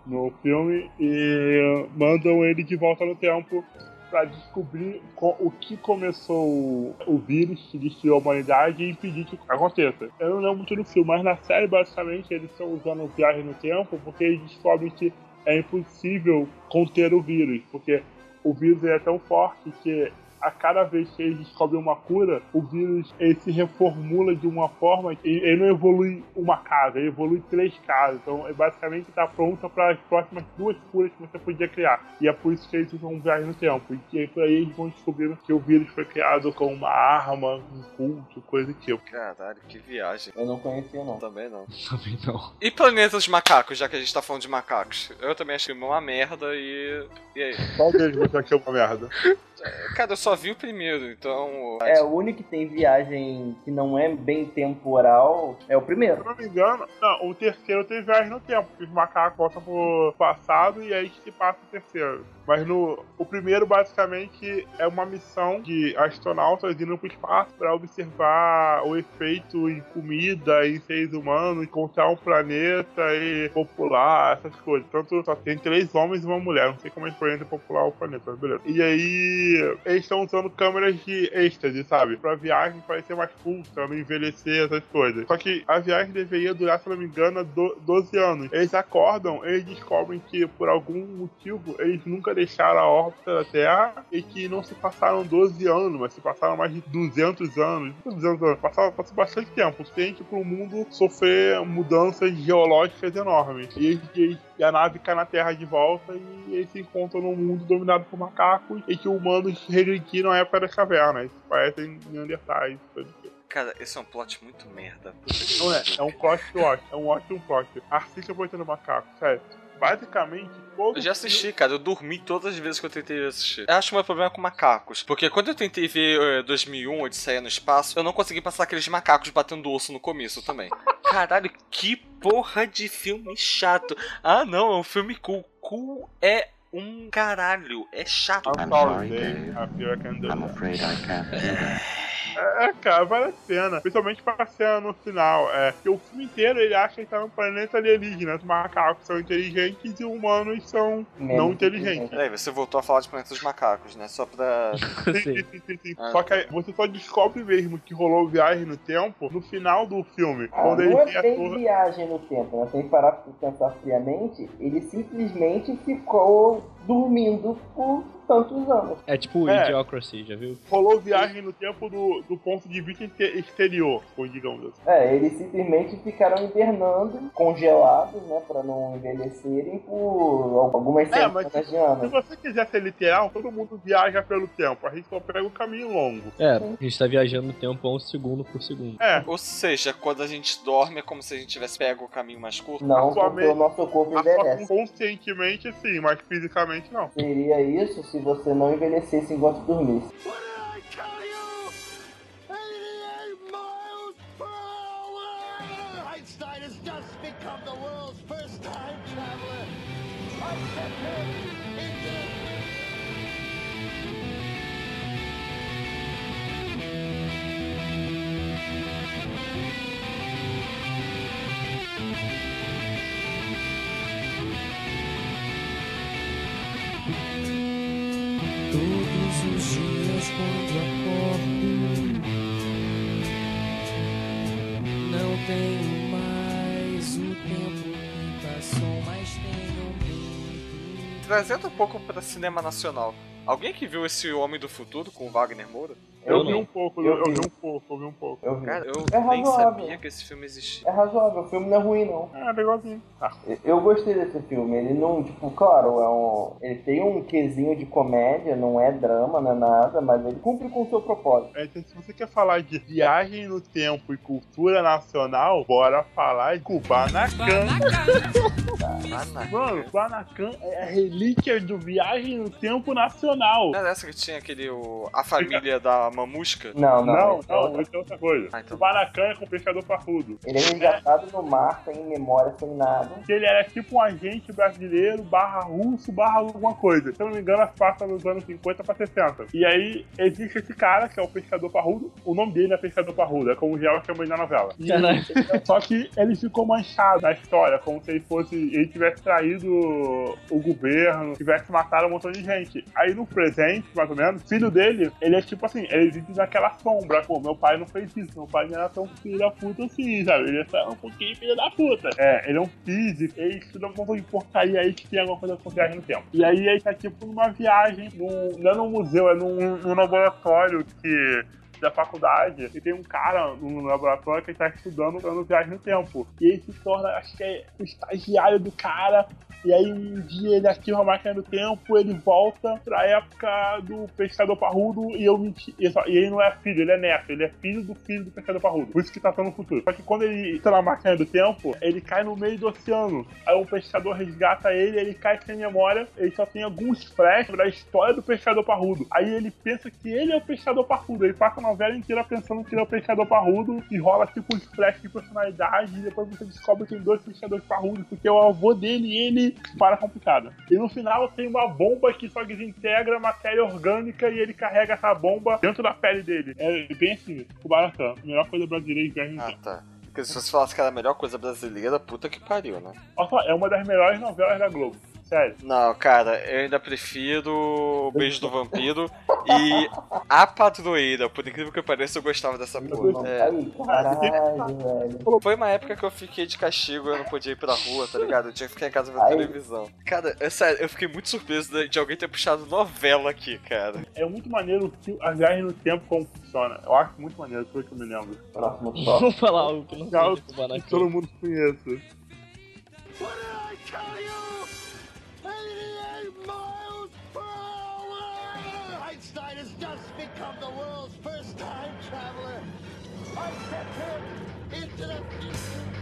Speaker 2: no filme, e mandam ele de volta no tempo para descobrir co- o que começou o- o vírus que destruiu a humanidade e impedir que aconteça. Eu não lembro muito do filme, mas na série, basicamente, eles estão usando viagem no tempo porque eles descobrem que é impossível conter o vírus, porque o vírus é tão forte que a cada vez que eles descobrem uma cura, o vírus ele se reformula de uma forma que ele não evolui uma casa, ele evolui três casas. Então, é basicamente está pronta para as próximas duas curas que você podia criar. E é por isso que eles usam viagem no tempo. E por aí eles vão descobrindo que o vírus foi criado com uma arma, um culto, coisa do tipo.
Speaker 1: Caralho, que viagem.
Speaker 3: Eu não conhecia, não.
Speaker 1: Também não.
Speaker 4: Também não.
Speaker 1: E Planeta dos Macacos, já que a gente tá falando de macacos? Eu também achei uma merda e. E aí?
Speaker 2: Qual deles você achou uma merda?
Speaker 1: Cara, eu só vi o primeiro, então.
Speaker 3: É, o único que tem viagem que não é bem temporal é o
Speaker 2: Se
Speaker 3: primeiro.
Speaker 2: eu não me engano, não, o terceiro tem viagem no tempo, que os macacos voltam pro passado e aí que se passa o terceiro. Mas no o primeiro, basicamente, é uma missão de astronautas indo pro espaço para observar o efeito em comida, em seres humanos, encontrar um planeta e popular, essas coisas. Tanto só tem três homens e uma mulher. Não sei como eles podem popular o planeta, mas beleza. E aí, eles estão usando câmeras de êxtase, sabe? Pra viagem parecer mais curta, não envelhecer, essas coisas. Só que a viagem deveria durar, se não me engano, do, 12 anos. Eles acordam, eles descobrem que por algum motivo eles nunca deixaram a órbita da Terra e que não se passaram 12 anos, mas se passaram mais de 200 anos. 200 anos. Passaram, passou bastante tempo, suficiente para o mundo sofrer mudanças geológicas enormes. E, e, e, a nave cai na Terra de volta e eles se encontram num mundo dominado por macacos e que humanos regrediram à época das cavernas. Parecem neandertais.
Speaker 1: Cara, esse é um plot muito merda.
Speaker 2: Não é, é um plot ótimo, é um ótimo plot. Assista Boitando Macaco, sério. Basicamente, todo
Speaker 1: Eu já assisti, cara. Eu dormi todas as vezes que eu tentei assistir. Eu acho que o meu problema é com macacos. Porque quando eu tentei ver uh, 2001, Odisseia no Espaço, eu não consegui passar aqueles macacos batendo osso no começo também. Caralho, que porra de filme chato. Ah, não, é um filme cool. Cool é um caralho. É chato.
Speaker 2: I'm sorry, Dave. I feel I can do
Speaker 6: I'm afraid I can't do that.
Speaker 2: É, cara, vale a pena. Principalmente pra cena no final. É, que o filme inteiro ele acha que tá num planeta alienígena. Os macacos são inteligentes e os humanos são
Speaker 3: Menos
Speaker 2: não inteligentes.
Speaker 1: Peraí, você voltou a falar de Planeta dos Macacos, né? Só pra.
Speaker 2: Sim,
Speaker 4: Sim.
Speaker 2: sim, sim.
Speaker 1: Ah.
Speaker 2: Só que aí você só descobre mesmo que rolou viagem no tempo no final do filme.
Speaker 3: Ah,
Speaker 2: quando ele
Speaker 3: não
Speaker 2: tem
Speaker 3: é
Speaker 2: a
Speaker 3: bem
Speaker 2: torre.
Speaker 3: viagem no tempo, né? Tem que parar pra pensar friamente. Ele simplesmente ficou dormindo por tantos anos.
Speaker 4: É tipo
Speaker 2: É.
Speaker 4: Idiocracy, já viu?
Speaker 2: Rolou viagem no tempo do, do ponto de vista exte- exterior, ou digamos assim.
Speaker 3: É, eles simplesmente ficaram hibernando, congelados, né? Pra não envelhecerem por algumas
Speaker 2: É, mas
Speaker 3: centenas de
Speaker 2: Se
Speaker 3: anos.
Speaker 2: você quiser ser literal, todo mundo viaja pelo tempo. A gente só pega o caminho longo.
Speaker 4: É, a gente tá viajando no tempo a um segundo por segundo.
Speaker 2: É,
Speaker 1: Ou seja, quando a gente dorme é como se a gente tivesse pego o caminho mais curto.
Speaker 3: Não, porque o nosso corpo envelhece.
Speaker 2: conscientemente sim, mas fisicamente não.
Speaker 3: Seria isso se você não envelhecesse enquanto dormisse.
Speaker 1: Trazendo um pouco pra cinema nacional. Alguém que viu esse Homem do Futuro com Wagner Moura?
Speaker 2: Eu,
Speaker 4: Eu
Speaker 2: vi
Speaker 4: não.
Speaker 2: um pouco,
Speaker 3: Eu
Speaker 2: eu,
Speaker 3: vi.
Speaker 2: vi um pouco, eu vi um pouco.
Speaker 3: Eu vi.
Speaker 1: Cara, eu
Speaker 3: É
Speaker 1: nem
Speaker 3: razoável.
Speaker 1: sabia que esse filme existia.
Speaker 3: É razoável, o filme não é ruim não.
Speaker 2: É, legalzinho. Ah,
Speaker 3: Eu- Eu gostei desse filme. Ele não, tipo, claro, é um. Ele tem um quesinho de comédia, não é drama, não é nada, mas ele cumpre com o seu propósito.
Speaker 2: é, então, se você quer falar de viagem no tempo e cultura nacional, bora falar de Kubanacan. Mano, Kubanacan é a relíquia do viagem no tempo nacional.
Speaker 1: Não era essa que tinha aquele. O, a família da mamusca?
Speaker 3: Não, não.
Speaker 2: Não,
Speaker 3: então,
Speaker 2: não, isso é outra coisa.
Speaker 1: Ah, então.
Speaker 2: Kubanacan é com o pescador parrudo.
Speaker 3: Ele é resgatado no mar, sem memória, sem nada.
Speaker 2: Que ele era tipo um agente brasileiro, barra russo, barra alguma coisa. Se eu não me engano, passa nos anos 50 pra 60. E aí existe esse cara, que é o pescador parrudo. O nome dele é pescador parrudo, é como o Gel chama ele na novela. E
Speaker 4: Caralho.
Speaker 2: Só que ele ficou manchado na história, como se ele fosse. ele tivesse traído o governo, tivesse matado um montão de gente. Aí no presente, mais ou menos, o filho dele, ele é tipo assim, ele vive naquela sombra. Pô, meu pai não fez isso, meu pai não era tão filho da puta assim, sabe? Ele é um pouquinho filho da puta. É, ele é um físico, estuda um monte de porcaria aí que tem alguma coisa com viagem no tempo. E aí ele tá tipo numa viagem, num, não é num museu, é num, num laboratório que da faculdade e tem um cara no laboratório que tá estudando dando viagem no tempo. E ele se torna, acho que é o estagiário do cara. E aí um dia ele ativa a máquina do tempo, ele volta pra época do pescador parrudo e eu menti. E, ele não é filho, ele é neto, ele é filho do filho do pescador parrudo. Por isso que tá tão no futuro. Só que quando ele tá na máquina do tempo, ele cai no meio do oceano. Aí o pescador resgata ele, ele cai sem memória, ele só tem alguns flashes da história do pescador parrudo. Aí ele pensa que ele é o pescador parrudo, ele passa novela inteira pensando que ele é o pescador parrudo e rola tipo um splash de personalidade e depois você descobre que tem dois pescadores parrudos porque é o avô dele e ele para complicado. E no final tem uma bomba que só desintegra matéria orgânica e ele carrega essa bomba dentro da pele dele. É bem assim, Kubanacan, melhor coisa brasileira no
Speaker 1: Ah,
Speaker 2: tempo.
Speaker 1: tá. Porque se você falasse que era a melhor coisa brasileira, puta que pariu, né?
Speaker 2: Olha só, é uma das melhores novelas da Globo. Sério.
Speaker 1: Não, cara, eu ainda prefiro o Beijo do Vampiro e A Padroeira. Por incrível que pareça, eu gostava dessa porra. É,
Speaker 3: caralho, velho.
Speaker 1: foi uma época que eu fiquei de castigo, eu não podia ir pra rua, tá ligado? Eu tinha que ficar em casa vendo
Speaker 3: Ai.
Speaker 1: televisão. Cara, é sério, eu fiquei muito surpreso de, alguém ter puxado novela aqui, cara.
Speaker 2: É muito maneiro que a viagem no tempo como funciona. Eu acho muito maneiro, pelo que eu me lembro.
Speaker 3: Próximo tópico.
Speaker 4: Vamos falar algo que não Kubanacan.
Speaker 2: que todo mundo conhece.
Speaker 5: What did I tell you? Hour! Has just become the world's first time traveler. I sent him into the future.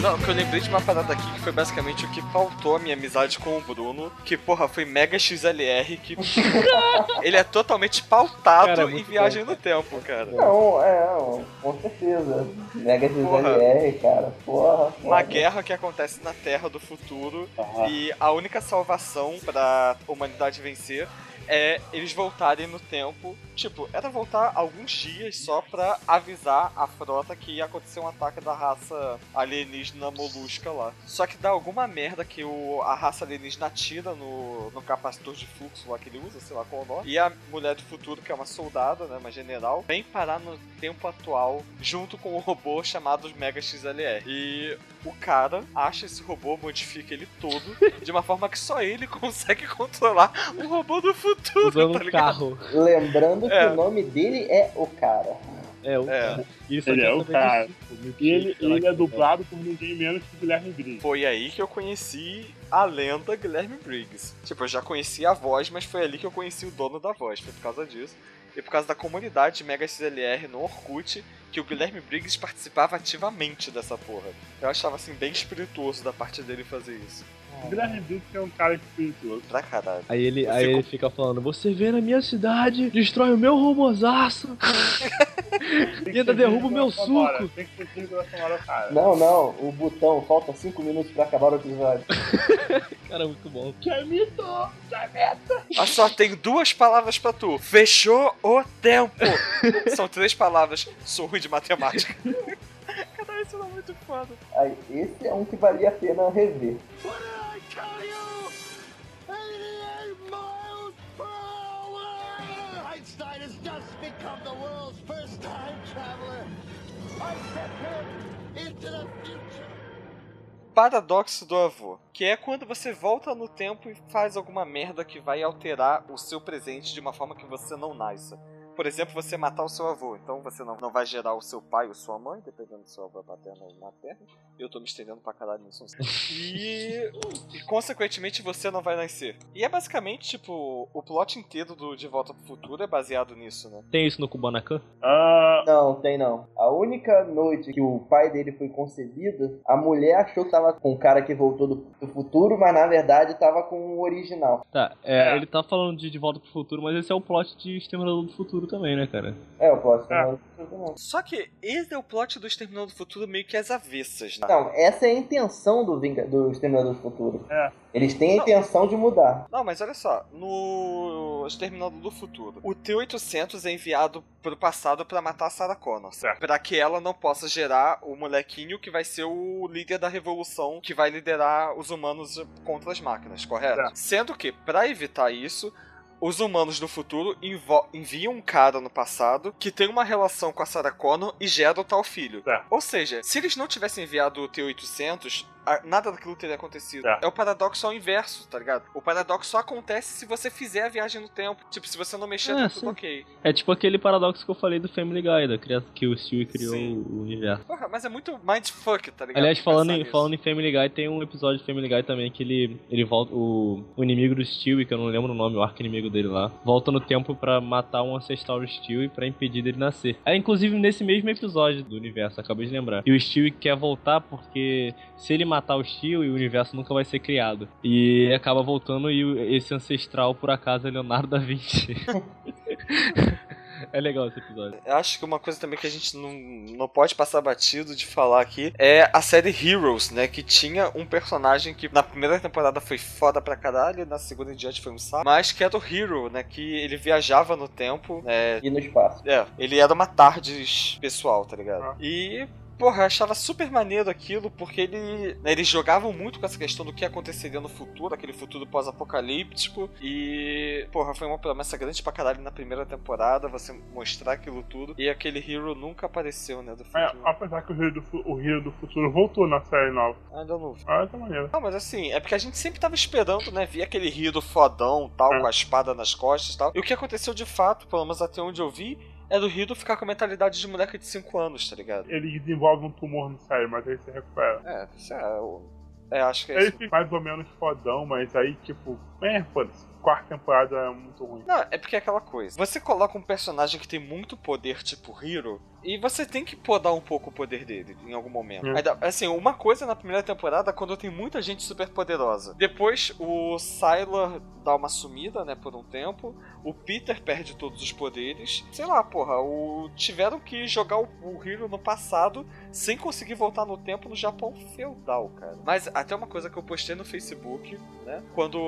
Speaker 1: Não, que eu lembrei de uma parada aqui que foi basicamente o que pautou a minha amizade com o Bruno. Que, porra, foi Mega XLR, que. ele é totalmente pautado
Speaker 4: Cara,
Speaker 1: em
Speaker 4: muito
Speaker 1: viagem no tempo, cara.
Speaker 3: Não, é, não, com certeza. Mega XLR, cara. Porra.
Speaker 1: Uma
Speaker 3: porra.
Speaker 1: guerra que acontece na Terra do futuro
Speaker 2: Aham.
Speaker 1: e a única salvação pra humanidade vencer é eles voltarem no tempo. Tipo, era voltar alguns dias só pra avisar a frota que ia acontecer um ataque da raça alienígena molusca lá. Só que dá alguma merda que o, a raça alienígena atira no, no capacitor de fluxo lá que ele usa, sei lá qual é o nome. E a mulher do futuro, que é uma soldada, né, uma general, vem parar no tempo atual junto com o robô chamado Mega XLR. E o cara acha esse robô, modifica ele todo, de uma forma que só ele consegue controlar o robô do futuro,
Speaker 4: Usando
Speaker 1: tá
Speaker 4: um
Speaker 1: ligado?
Speaker 4: carro.
Speaker 3: Lembrando
Speaker 1: É.
Speaker 3: que o nome dele é o cara.
Speaker 4: É, o
Speaker 1: É.
Speaker 4: cara. Só
Speaker 2: Ele
Speaker 4: quer
Speaker 2: é o cara. E ele, ele é
Speaker 4: porra.
Speaker 2: dublado por ninguém menos que Guilherme Briggs.
Speaker 1: Foi aí que eu conheci a lenda Guilherme Briggs. Tipo, eu já conhecia a voz, mas foi ali que eu conheci o dono da voz. Foi por causa disso. E por causa da comunidade Mega XLR no Orkut, que o Guilherme Briggs participava ativamente dessa porra. Eu achava assim bem espirituoso da parte dele fazer isso.
Speaker 2: O Guilherme Briggs é um cara espirituoso.
Speaker 1: Pra caralho.
Speaker 4: Aí ele, aí
Speaker 1: fico-
Speaker 4: ele fica falando, você vem na minha cidade, destrói o meu robozaço.
Speaker 2: Tem
Speaker 4: E ainda derruba o meu suco.
Speaker 2: Tem que ser vírgula sonora, cara.
Speaker 3: Não, não, o botão, falta 5 minutos pra acabar o episódio.
Speaker 4: Cara, muito bom.
Speaker 2: Que é mito!
Speaker 1: Ah, só tem duas palavras pra tu. Fechou o tempo. São três palavras. Sou ruim de matemática. Caralho, isso não é muito foda.
Speaker 3: Aí, esse é um que valia a pena rever.
Speaker 5: I tell you? 88 miles per hour! Einstein has just become the world's first time traveler. I sent him into the future.
Speaker 1: paradoxo do avô, que é quando você volta no tempo e faz alguma merda que vai alterar o seu presente de uma forma que você não nasça. Por exemplo, você matar o seu avô, então você não, não vai gerar o seu pai ou sua mãe, dependendo do seu avô paterno ou materno. Eu tô me estendendo pra caralho nisso. não sei. E, e consequentemente você não vai nascer. E é basicamente, tipo, o plot inteiro do De Volta pro Futuro é baseado nisso, né?
Speaker 4: Tem isso no Kubanacan?
Speaker 2: Ah,
Speaker 3: Não, tem não. A única noite que o pai dele foi concebido, a mulher achou que tava com o cara que voltou do, do futuro, mas na verdade tava com o original.
Speaker 4: Tá, é,
Speaker 2: É.
Speaker 4: ele tá falando de De Volta pro Futuro, mas esse é o plot de Exterminador do Futuro também, né, cara?
Speaker 3: É, o próximo.
Speaker 2: É.
Speaker 3: não, não.
Speaker 1: Só que esse é o plot do Exterminador do Futuro meio que às avessas, né?
Speaker 3: Não, essa é a intenção do, Vinga, do Exterminador do Futuro.
Speaker 2: É.
Speaker 3: Eles têm a
Speaker 1: Não.
Speaker 3: intenção de mudar.
Speaker 1: Não, mas olha só, no Exterminador do Futuro, o T-800 é enviado pro passado pra matar a Sarah Connor,
Speaker 2: Certo.
Speaker 1: Pra que ela não possa gerar o molequinho que vai ser o líder da revolução que vai liderar os humanos contra as máquinas, correto?
Speaker 2: Certo.
Speaker 1: Sendo que, pra evitar isso, os humanos do futuro enviam um cara no passado que tem uma relação com a Sarah Connor e gera o tal filho.
Speaker 2: Certo.
Speaker 1: Ou seja, se eles não tivessem enviado o T-800, a- nada daquilo teria acontecido.
Speaker 2: É.
Speaker 1: É. o paradoxo ao inverso, tá ligado? O paradoxo só acontece se você fizer a viagem no tempo. Tipo, se você não mexer,
Speaker 4: É,
Speaker 1: tá
Speaker 4: sim.
Speaker 1: tudo ok.
Speaker 4: É tipo aquele paradoxo que eu falei do Family Guy, da criação que o Stewie criou
Speaker 1: Sim.
Speaker 4: o universo.
Speaker 1: Porra, mas é muito mindfuck, tá ligado?
Speaker 4: Aliás, falando em,
Speaker 1: nisso.
Speaker 4: falando em Family Guy, tem um episódio de Family Guy também que ele, ele volta. O, o inimigo do Stewie, que eu não lembro o nome, o arco inimigo dele lá, volta no tempo pra matar um ancestral do Stewie pra impedir dele nascer. É inclusive nesse mesmo episódio do universo, acabei de lembrar. E o Stewie quer voltar porque se ele matar o Stewie, o universo nunca vai ser criado. E acaba voltando e esse ancestral, por acaso, é Leonardo da Vinci. é legal esse episódio.
Speaker 1: Eu acho que uma coisa também que a gente não, não pode passar batido de falar aqui é a série Heroes, né? Que tinha um personagem que na primeira temporada foi foda pra caralho, na segunda em diante foi um saco, mas que era o Hero, né? Que ele viajava no tempo, né?
Speaker 3: E no espaço.
Speaker 1: É, ele era uma tardes pessoal, tá ligado?
Speaker 2: Ah.
Speaker 1: E. Porra, eu achava super maneiro aquilo, porque ele, né, eles jogavam muito com essa questão do que aconteceria no futuro, aquele futuro pós-apocalíptico. E, porra, foi uma promessa grande pra caralho na primeira temporada, você mostrar aquilo tudo. E aquele Hero nunca apareceu, né, do
Speaker 2: É,
Speaker 1: futuro.
Speaker 2: apesar que o Rio, do, o Rio do Futuro voltou na série nova.
Speaker 1: Ainda não vi.
Speaker 2: Ah, essa maneira.
Speaker 1: Não, mas assim, é porque a gente sempre tava esperando, né, ver aquele Hero fodão, tal,
Speaker 2: É.
Speaker 1: com a espada nas costas e tal. E o que aconteceu de fato, pelo menos até onde eu vi, é do Hero ficar com a mentalidade de moleque de 5 anos, tá ligado?
Speaker 2: Ele desenvolve um tumor no cérebro, mas aí se recupera.
Speaker 1: É, isso é. o- É, acho que é
Speaker 2: Ele
Speaker 1: isso.
Speaker 2: fica mais ou menos fodão, mas aí, tipo, é, foda-se. Quarta temporada é muito ruim.
Speaker 1: Não, é porque é aquela coisa. Você coloca um personagem que tem muito poder, tipo Hero, e você tem que podar um pouco o poder dele em algum momento.
Speaker 2: Hum.
Speaker 1: Ainda- assim, uma coisa na primeira temporada quando tem muita gente super poderosa. Depois o Sylar dá uma sumida, né, por um tempo. O Peter perde todos os poderes. Sei lá, porra, o... tiveram que jogar o, o Hero no passado sem conseguir voltar no tempo no Japão feudal, cara. Mas até uma coisa que eu postei no Facebook, né? Quando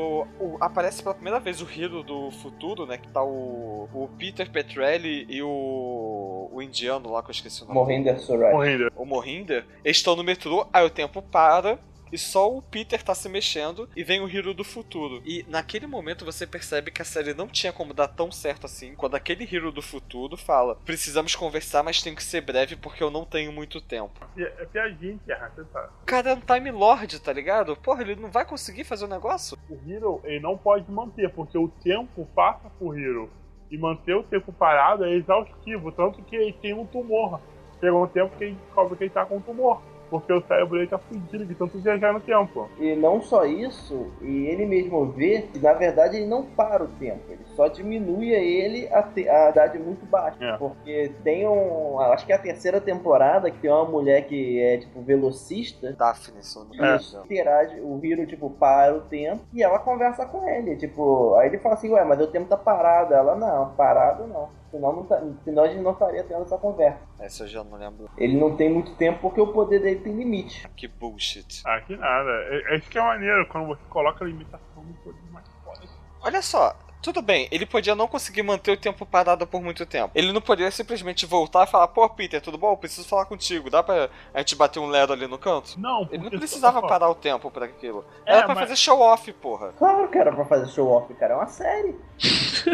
Speaker 1: o- aparece pela primeira vez o Hero do futuro, né? Que tá o, o Peter Petrelli e o, o indiano lá que eu esqueci o nome.
Speaker 3: Morrendo Surai.
Speaker 2: Morrendo.
Speaker 1: O Mohinder. Eles estão no metrô, aí o tempo para. E só o Peter tá se mexendo e vem o Hero do futuro. E naquele momento você percebe que a série não tinha como dar tão certo assim. Quando aquele Hero do futuro fala: Precisamos conversar, mas tem que ser breve porque eu não tenho muito tempo.
Speaker 2: É, é piadinha, Terra, você sabe.
Speaker 1: O cara é um Time Lord, tá ligado? Porra, ele não vai conseguir fazer o negócio?
Speaker 2: O Hero, ele não pode manter, porque o tempo passa por Hero. E manter o tempo parado é exaustivo, tanto que ele tem um tumor. Chegou um tempo que ele descobre que ele tá com um tumor. Porque o cérebro dele tá fudido de tanto viajar no tempo.
Speaker 3: E não só isso, e ele mesmo vê que na verdade ele não para o tempo, ele só diminui a ele a, te- a idade muito baixa.
Speaker 2: É.
Speaker 3: Porque tem um. Acho que é a terceira temporada que tem uma mulher que é tipo velocista.
Speaker 1: Daphne, se não.
Speaker 3: Interage, o Hiro, tipo, para o tempo e ela conversa com ele. Tipo, aí ele fala assim, ué, mas o tempo tá parado. Ela, não, parado não. Senão, não tá, senão a gente não estaria tendo essa conversa.
Speaker 1: Essa eu já não lembro.
Speaker 3: Ele não tem muito tempo porque o poder dele tem limite.
Speaker 1: Que bullshit.
Speaker 2: Ah, que nada. É, é isso que é maneiro, quando você coloca a limitação no poder mais foda.
Speaker 1: Olha só, tudo bem, ele podia não conseguir manter o tempo parado por muito tempo. Ele não poderia simplesmente voltar e falar, pô, Peter, tudo bom? Eu preciso falar contigo. Dá pra a gente bater um Lero ali no canto?
Speaker 2: Não,
Speaker 1: Ele não precisava
Speaker 2: só-
Speaker 1: parar o tempo pra aquilo.
Speaker 2: É,
Speaker 1: Era pra
Speaker 2: mas-
Speaker 1: fazer show off, porra.
Speaker 3: Claro que era pra fazer show off, cara. É uma série.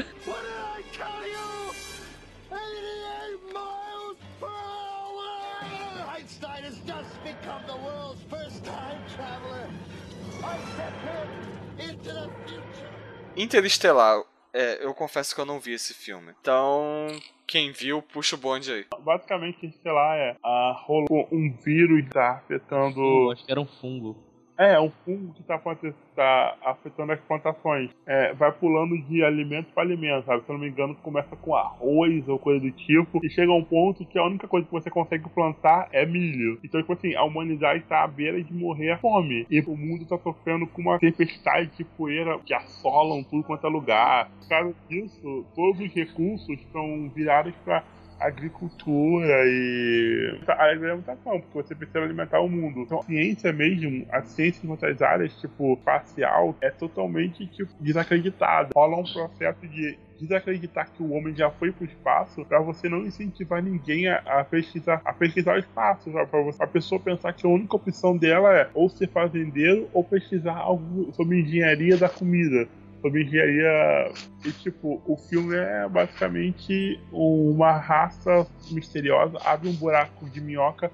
Speaker 1: Interestelar. É, eu confesso que eu não vi esse filme. Então, quem viu, puxa o bonde aí.
Speaker 2: Basicamente, sei lá, é. A, rolou um vírus tá afetando.
Speaker 4: Eu acho que era um fungo.
Speaker 2: É, um fungo que tá, aconte- tá afetando as plantações. É, vai pulando de alimento para alimento, sabe? Se eu não me engano, começa com arroz ou coisa do tipo. E chega a um ponto que a única coisa que você consegue plantar é milho. Então, tipo assim, a humanidade tá à beira de morrer à fome. E o mundo tá sofrendo com uma tempestade de poeira que assolam tudo quanto é lugar. Por causa disso, todos os recursos estão virados para agricultura e a alimentação, porque você precisa alimentar o mundo. Então, a ciência mesmo, a ciência em outras áreas, tipo espacial, é totalmente tipo, desacreditada. Rola um processo de desacreditar que o homem já foi pro espaço para você não incentivar ninguém a, a pesquisar a pesquisar o espaço, você, a pessoa pensar que a única opção dela é ou ser fazendeiro ou pesquisar algo sobre engenharia da comida sobre engenharia. E, tipo, o filme é basicamente uma raça misteriosa abre um buraco de minhoca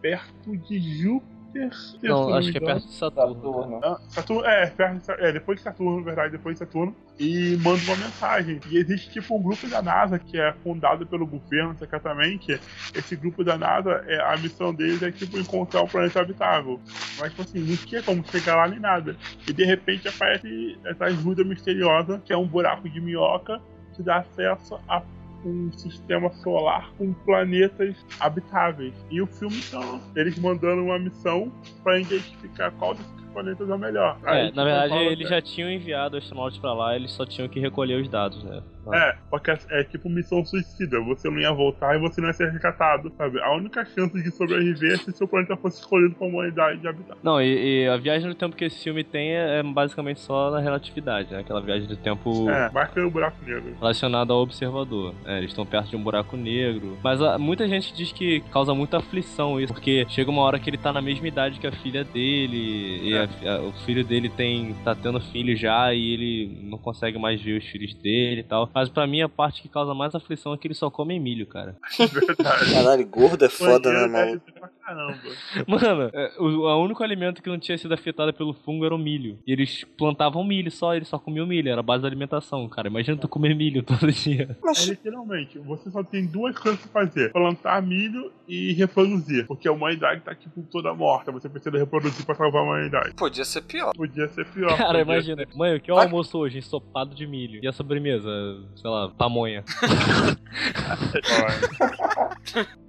Speaker 2: perto de Júpiter. Júpiter.
Speaker 4: Não, acho que é perto de Saturno.
Speaker 3: Saturno.
Speaker 2: Ah, Saturno, é, perto de é, depois de Saturno, na verdade, depois de Saturno, e manda uma mensagem. E existe tipo um grupo da NASA que é fundado pelo governo secretamente. Esse grupo da NASA, é, a missão deles é tipo encontrar um planeta habitável. Mas tipo assim, não tinha como chegar lá nem nada. E de repente aparece essa ajuda misteriosa, que é um buraco de minhoca que dá acesso a um sistema solar com planetas habitáveis. E o filme são eles mandando uma missão para identificar qual desses planetas é o melhor.
Speaker 4: É, na verdade, eles já tinham enviado astronautas pra lá, eles só tinham que recolher os dados, né?
Speaker 2: É, porque é, é tipo missão suicida. Você não ia voltar e você não ia ser resgatado, sabe? A única chance de sobreviver é se seu planeta fosse escolhido pra humanidade de habitar.
Speaker 4: Não, e, e a viagem no tempo que esse filme tem é, é basicamente só na relatividade, né? Aquela viagem do tempo
Speaker 2: É, mais pelo buraco negro.
Speaker 4: relacionada ao observador. É, eles estão perto de um buraco negro. Mas ah, muita gente diz que causa muita aflição isso, porque chega uma hora que ele tá na mesma idade que a filha dele, e
Speaker 2: É.
Speaker 4: a- a- o filho dele tem tá tendo filho já e ele não consegue mais ver os filhos dele e tal. Mas pra mim a parte que causa mais aflição é que ele só come milho, cara.
Speaker 2: Verdade.
Speaker 6: Caralho, gordo é foda, né,
Speaker 2: Banheiro ser caramba.
Speaker 4: Mano, é, o, o único alimento que não tinha sido afetado pelo fungo era o milho. E eles plantavam milho só, eles só comiam milho, era a base da alimentação, cara. Imagina tu comer milho todo dia.
Speaker 2: É,
Speaker 6: Mas,
Speaker 2: literalmente, você só tem duas coisas pra fazer: plantar milho e reproduzir. Porque a humanidade tá, tipo, toda morta. Você precisa reproduzir pra salvar a humanidade.
Speaker 1: Podia ser pior.
Speaker 2: Podia ser pior.
Speaker 4: Cara, imagina. Mãe, o que é o almoço hoje? Ensopado de milho. E a sobremesa? Sei lá, pamonha.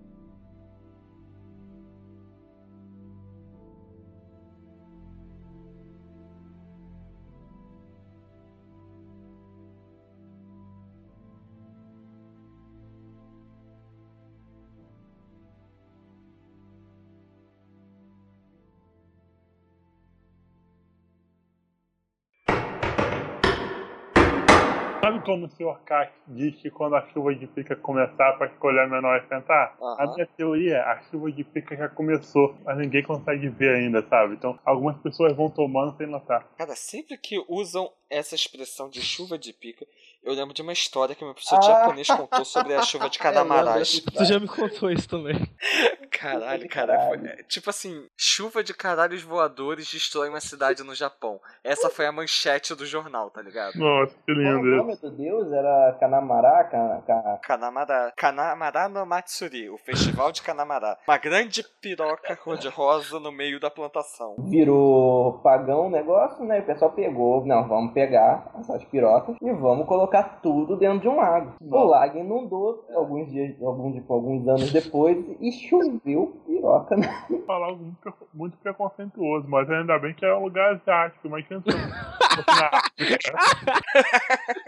Speaker 2: Sabe quando o Sr. K diz que quando a chuva de pica começar para escolher a menor esquentar? A
Speaker 1: Aham.
Speaker 2: minha teoria é a chuva de pica já começou, mas ninguém consegue ver ainda, sabe? Então algumas pessoas vão tomando sem notar.
Speaker 1: Cara, sempre que usam essa expressão de chuva de pica, eu lembro de uma história que meu professor de
Speaker 3: Ah.
Speaker 1: japonês contou sobre a chuva de Canamarás.
Speaker 3: desse
Speaker 4: Tu já me contou isso também.
Speaker 1: Caralho,
Speaker 3: caralho.
Speaker 1: foi- é, tipo assim, chuva de caralhos voadores destrói uma cidade no Japão. Essa foi a manchete do jornal, tá ligado?
Speaker 2: Nossa, que
Speaker 3: Qual o
Speaker 2: lindo
Speaker 3: nome do deus? Era Kanamara? Ka- Ka-
Speaker 1: Kanamara, Kanamara no Matsuri, o festival de Kanamara. Uma grande piroca cor-de-rosa no meio da plantação.
Speaker 3: Virou pagão o negócio, né? E o pessoal pegou. Não, vamos pegar essas pirocas e vamos colocar tudo dentro de um lago. O lago inundou alguns dias, alguns, tipo, alguns anos depois e choveu piroca. Né?
Speaker 2: Vou falar algo muito, muito preconceituoso, mas ainda bem que é um lugar asiático, mas pensando na África.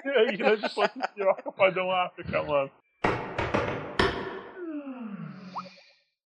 Speaker 2: E aí, grande fosse piroca padrão África, mano.